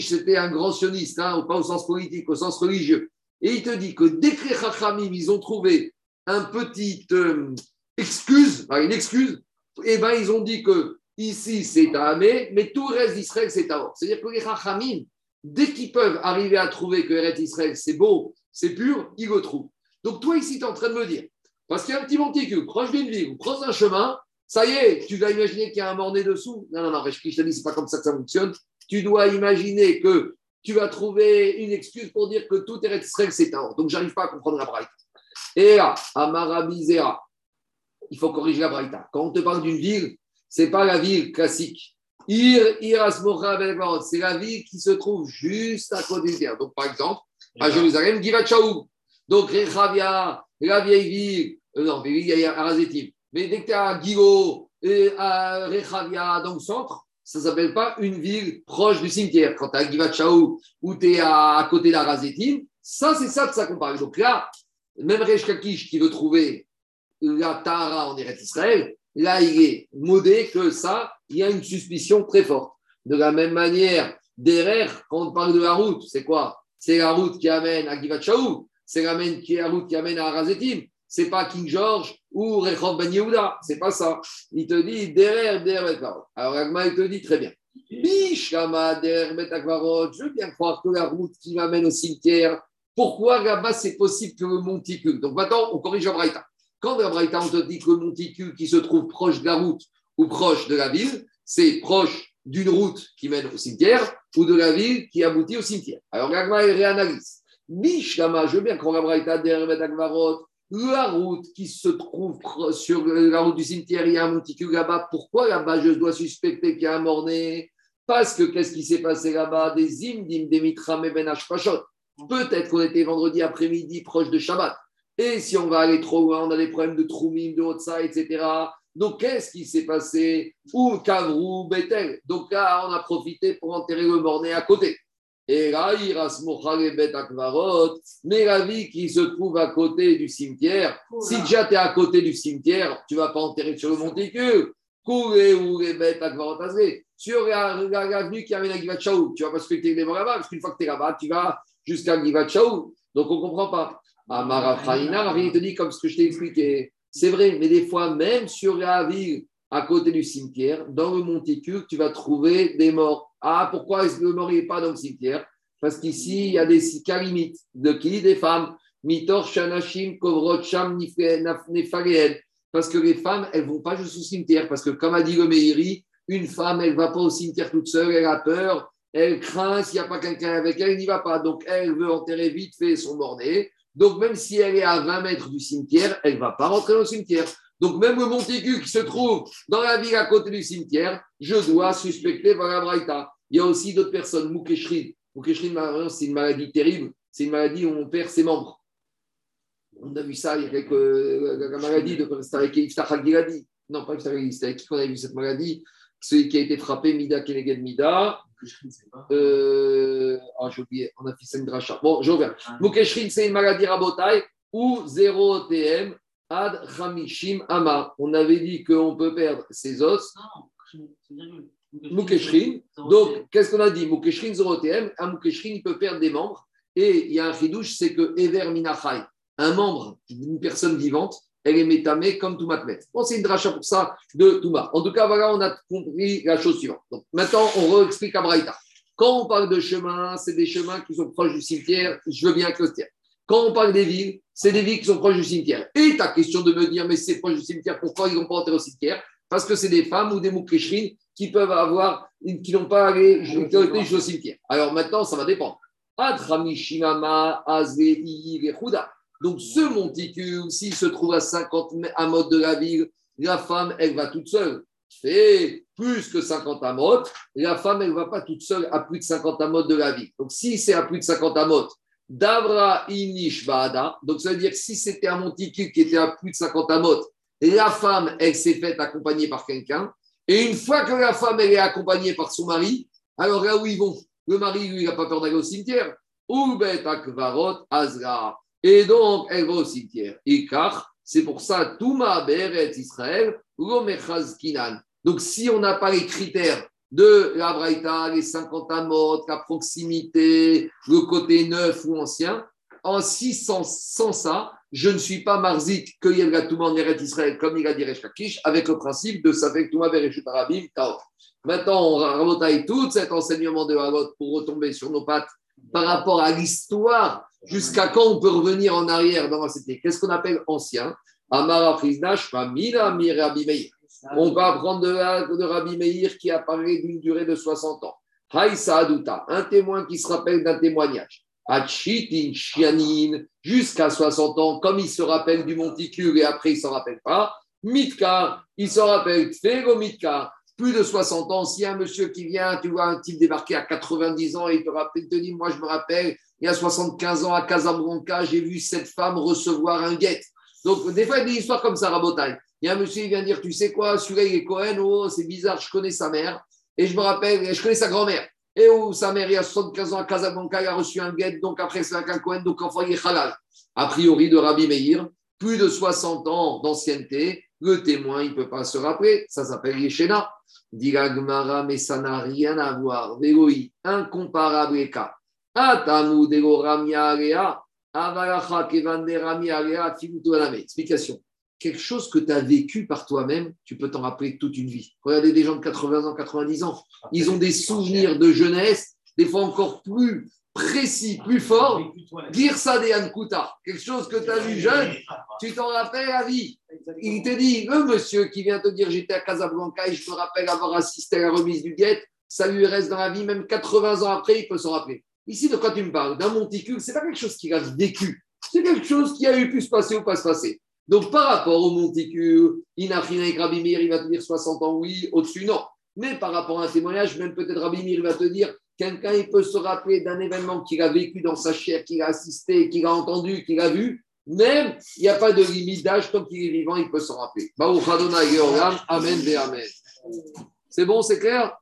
C'était un grand sioniste, hein, pas au sens politique, au sens religieux. Et il te dit que dès que les Chachamim, ils ont trouvé un petit euh, excuse, une excuse, et eh ben ils ont dit que Ici, c'est à Amé, mais tout le reste d'Israël, c'est à Or. C'est-à-dire que les Chachamim, dès qu'ils peuvent arriver à trouver que Eretz Israël, c'est beau, c'est pur, ils le trouvent. Donc, toi, ici, tu es en train de me dire, parce qu'il y a un petit monticule proche d'une ville ou proche d'un chemin, ça y est, tu dois imaginer qu'il y a un morné dessous. Non, non, non, je te dis, c'est pas comme ça que ça fonctionne. Tu dois imaginer que tu vas trouver une excuse pour dire que tout Eretz Israël, c'est à Or. Donc, j'arrive pas à comprendre la Braïta. Et là, Amarabizera, il faut corriger la Braïta. Quand on te parle d'une ville, c'est pas la ville classique. Ir, c'est la ville qui se trouve juste à côté de terre. Donc, par exemple, à Jérusalem, Givachaou. Donc, Rechavia, la vieille ville, euh, non, il y a Arazetim. Mais dès que tu es à Gilo, à Rechavia, dans le centre, ça ne s'appelle pas une ville proche du cimetière. Quand tu es à Givachaou ou tu es à, côté d'Arazetim, ça, c'est ça que ça compare. Donc là, même Resh qui veut trouver la Tara en Eretz Israël, là, il est modé que ça, il y a une suspicion très forte. De la même manière, derrière, quand on parle de la route, c'est quoi? C'est la route qui amène à Givat c'est la, route qui amène à Arazetim. C'est pas King George ou Rechov Ben Yehuda, c'est pas ça. Il te dit derrière, derrière, Alors, Agma, il te dit très bien. Derrière, je veux croire que la route qui m'amène au cimetière, pourquoi là-bas c'est possible que le monticule Donc maintenant, on corrige la Braïta. Quand dans Braïta, on te dit que le monticule qui se trouve proche de la route ou proche de la ville, c'est proche d'une route qui mène au cimetière ou de la ville qui aboutit au cimetière. Alors, l'agma réanalyse. Bishama, je veux bien qu'on Braïta la route qui se trouve sur la route du cimetière, il y a un monticule là-bas. Pourquoi là-bas je dois suspecter qu'il y a un morné? Parce que qu'est-ce qui s'est passé là-bas? Des imdim, des mitram et ben Peut-être qu'on était vendredi après-midi proche de Shabbat. Et si on va aller trop loin, on a des problèmes de troumim, de Hotsa, etc. Donc, qu'est-ce qui s'est passé? Ou Kavrou, Bethel. Donc là, on a profité pour enterrer le morné à côté. Et là, il mais la vie qui se trouve à côté du cimetière, si déjà tu es à côté du cimetière, tu ne vas pas enterrer sur le monticule. Sur l'avenue qui amène à Givachaou, tu ne vas pas specter les morts là-bas, parce qu'une fois que tu es là-bas, tu vas jusqu'à Givachaou. Donc on ne comprend pas. Amara il te dit comme ce que je t'ai expliqué. C'est vrai, mais des fois, même sur la ville, à côté du cimetière, dans le monticule, tu vas trouver des morts. Ah, pourquoi est-ce que le mort n'est pas dans le cimetière? Parce qu'ici, il y a des cas limites. De qui? Des femmes. Mitor, Shanashim, Kovrot, Sham, Parce que les femmes, elles vont pas juste au cimetière. Parce que, comme a dit le Meiri, une femme, elle va pas au cimetière toute seule, elle a peur, elle craint, s'il n'y a pas quelqu'un avec elle, elle n'y va pas. Donc, elle veut enterrer vite fait son morné. Donc, même si elle est à 20 mètres du cimetière, elle ne va pas rentrer dans le cimetière. Donc, même le monticule qui se trouve dans la ville à côté du cimetière, je dois suspecter la Braïta. Il y a aussi d'autres personnes, Moukeshrin. Moukeshrin, c'est une maladie terrible. C'est une maladie où on perd ses membres. On a vu ça avec euh, la maladie de al-Giladi. Non, pas al c'était avec qui qu'on a vu cette maladie Celui qui a été frappé, Mida Keneged Mida. Euh, oh, j'ai oublié, on a fait une dracha. Bon, je reviens. Ah. Mukeshrin, c'est une maladie rabotaille ou 0 TM ad Hamishim Ama. On avait dit qu'on peut perdre ses os. Non, Mukeshrin. Donc, qu'est-ce qu'on a dit? Mukeshrin 0 TM. Un Mukeshrin, il peut perdre des membres. Et il y a un chidouche, c'est que Ever Minachai, un membre d'une personne vivante, elle est métamée comme Toumat Bon, c'est une dracha pour ça de Touma. En tout cas, voilà, on a compris la chose suivante. Maintenant, on réexplique à Braïta. Quand on parle de chemins, c'est des chemins qui sont proches du cimetière. Je veux bien que le Quand on parle des villes, c'est des villes qui sont proches du cimetière. Et ta question de me dire, mais c'est proche du cimetière, pourquoi ils n'ont pas enterré au cimetière Parce que c'est des femmes ou des moukrishrines qui peuvent avoir, qui n'ont pas allé, qui ont été au cimetière. Alors maintenant, ça va dépendre. Donc, ce monticule, s'il se trouve à 50 amotes de la ville, la femme, elle va toute seule. Fait plus que 50 amotes, la femme, elle ne va pas toute seule à plus de 50 amotes de la ville. Donc, si c'est à plus de 50 amotes, Davra Inish donc ça veut dire que si c'était un monticule qui était à plus de 50 amotes, la femme, elle s'est faite accompagner par quelqu'un. Et une fois que la femme, elle est accompagnée par son mari, alors là où ils vont, le mari, lui, il n'a pas peur d'aller au cimetière. Azra. Et donc, elle va au cimetière. Et car, c'est pour ça, Touma Beret Israël, Kinan. Donc, si on n'a pas les critères de la Braïta, les 50 amot, la proximité, le côté neuf ou ancien, en 600, sans ça, je ne suis pas marzik que Yelga Touma en Eret Israël, comme il a dit Reshkakish, avec le principe de Safek Touma Bereshut Arabim, Tao. Maintenant, on rabotaille tout cet enseignement de Halot pour retomber sur nos pattes par rapport à l'histoire, jusqu'à quand on peut revenir en arrière dans la cité. Qu'est-ce qu'on appelle ancien? Amara On va apprendre de, de Rabbi Meir qui a parlé d'une durée de 60 ans. un témoin qui se rappelle d'un témoignage. Achitin Shianin, jusqu'à 60 ans, comme il se rappelle du monticule et après il ne s'en rappelle pas. Mitka, il se rappelle Tfego Mitka, plus de 60 ans, si un monsieur qui vient, tu vois un type débarqué à 90 ans et il te, rappelle, te dit, moi je me rappelle, il y a 75 ans à Casablanca, j'ai vu cette femme recevoir un guet. Donc des fois, il y a des histoires comme ça, Rabotaille. Il y a un monsieur qui vient dire, tu sais quoi, celui-là il est Cohen, oh c'est bizarre, je connais sa mère et je me rappelle, je connais sa grand-mère. Et où sa mère, il y a 75 ans à Casablanca, il a reçu un guet, donc après c'est un Cohen, donc enfin il est halal. A priori de Rabbi Meir, plus de 60 ans d'ancienneté, le témoin, il ne peut pas se rappeler, ça s'appelle Yeshena. Dit mais ça n'a rien à voir. Véloï, incomparable cas. Explication. Quelque chose que tu as vécu par toi-même, tu peux t'en rappeler toute une vie. Regardez des gens de 80 ans, 90 ans. Ils ont des souvenirs de jeunesse, des fois encore plus précis, plus fort, dire ça des Kouta, quelque chose que tu as vu jeune, tu t'en rappelles à vie. Il te dit, le monsieur qui vient te dire j'étais à Casablanca et je me rappelle avoir assisté à la remise du guet, ça lui reste dans la vie, même 80 ans après, il peut s'en rappeler. Ici, de quoi tu me parles? D'un monticule, c'est pas quelque chose qui a vécu, c'est quelque chose qui a eu pu se passer ou pas se passer. Donc, par rapport au monticule, Inafina et Rabimir, il va te dire 60 ans, oui, au-dessus, non. Mais par rapport à un témoignage, même peut-être Rabimir, il va te dire Quelqu'un, il peut se rappeler d'un événement qu'il a vécu dans sa chair, qu'il a assisté, qu'il a entendu, qu'il a vu. Même, il n'y a pas de limite d'âge, tant qu'il est vivant, il peut s'en rappeler. Amen, Amen. C'est bon, c'est clair?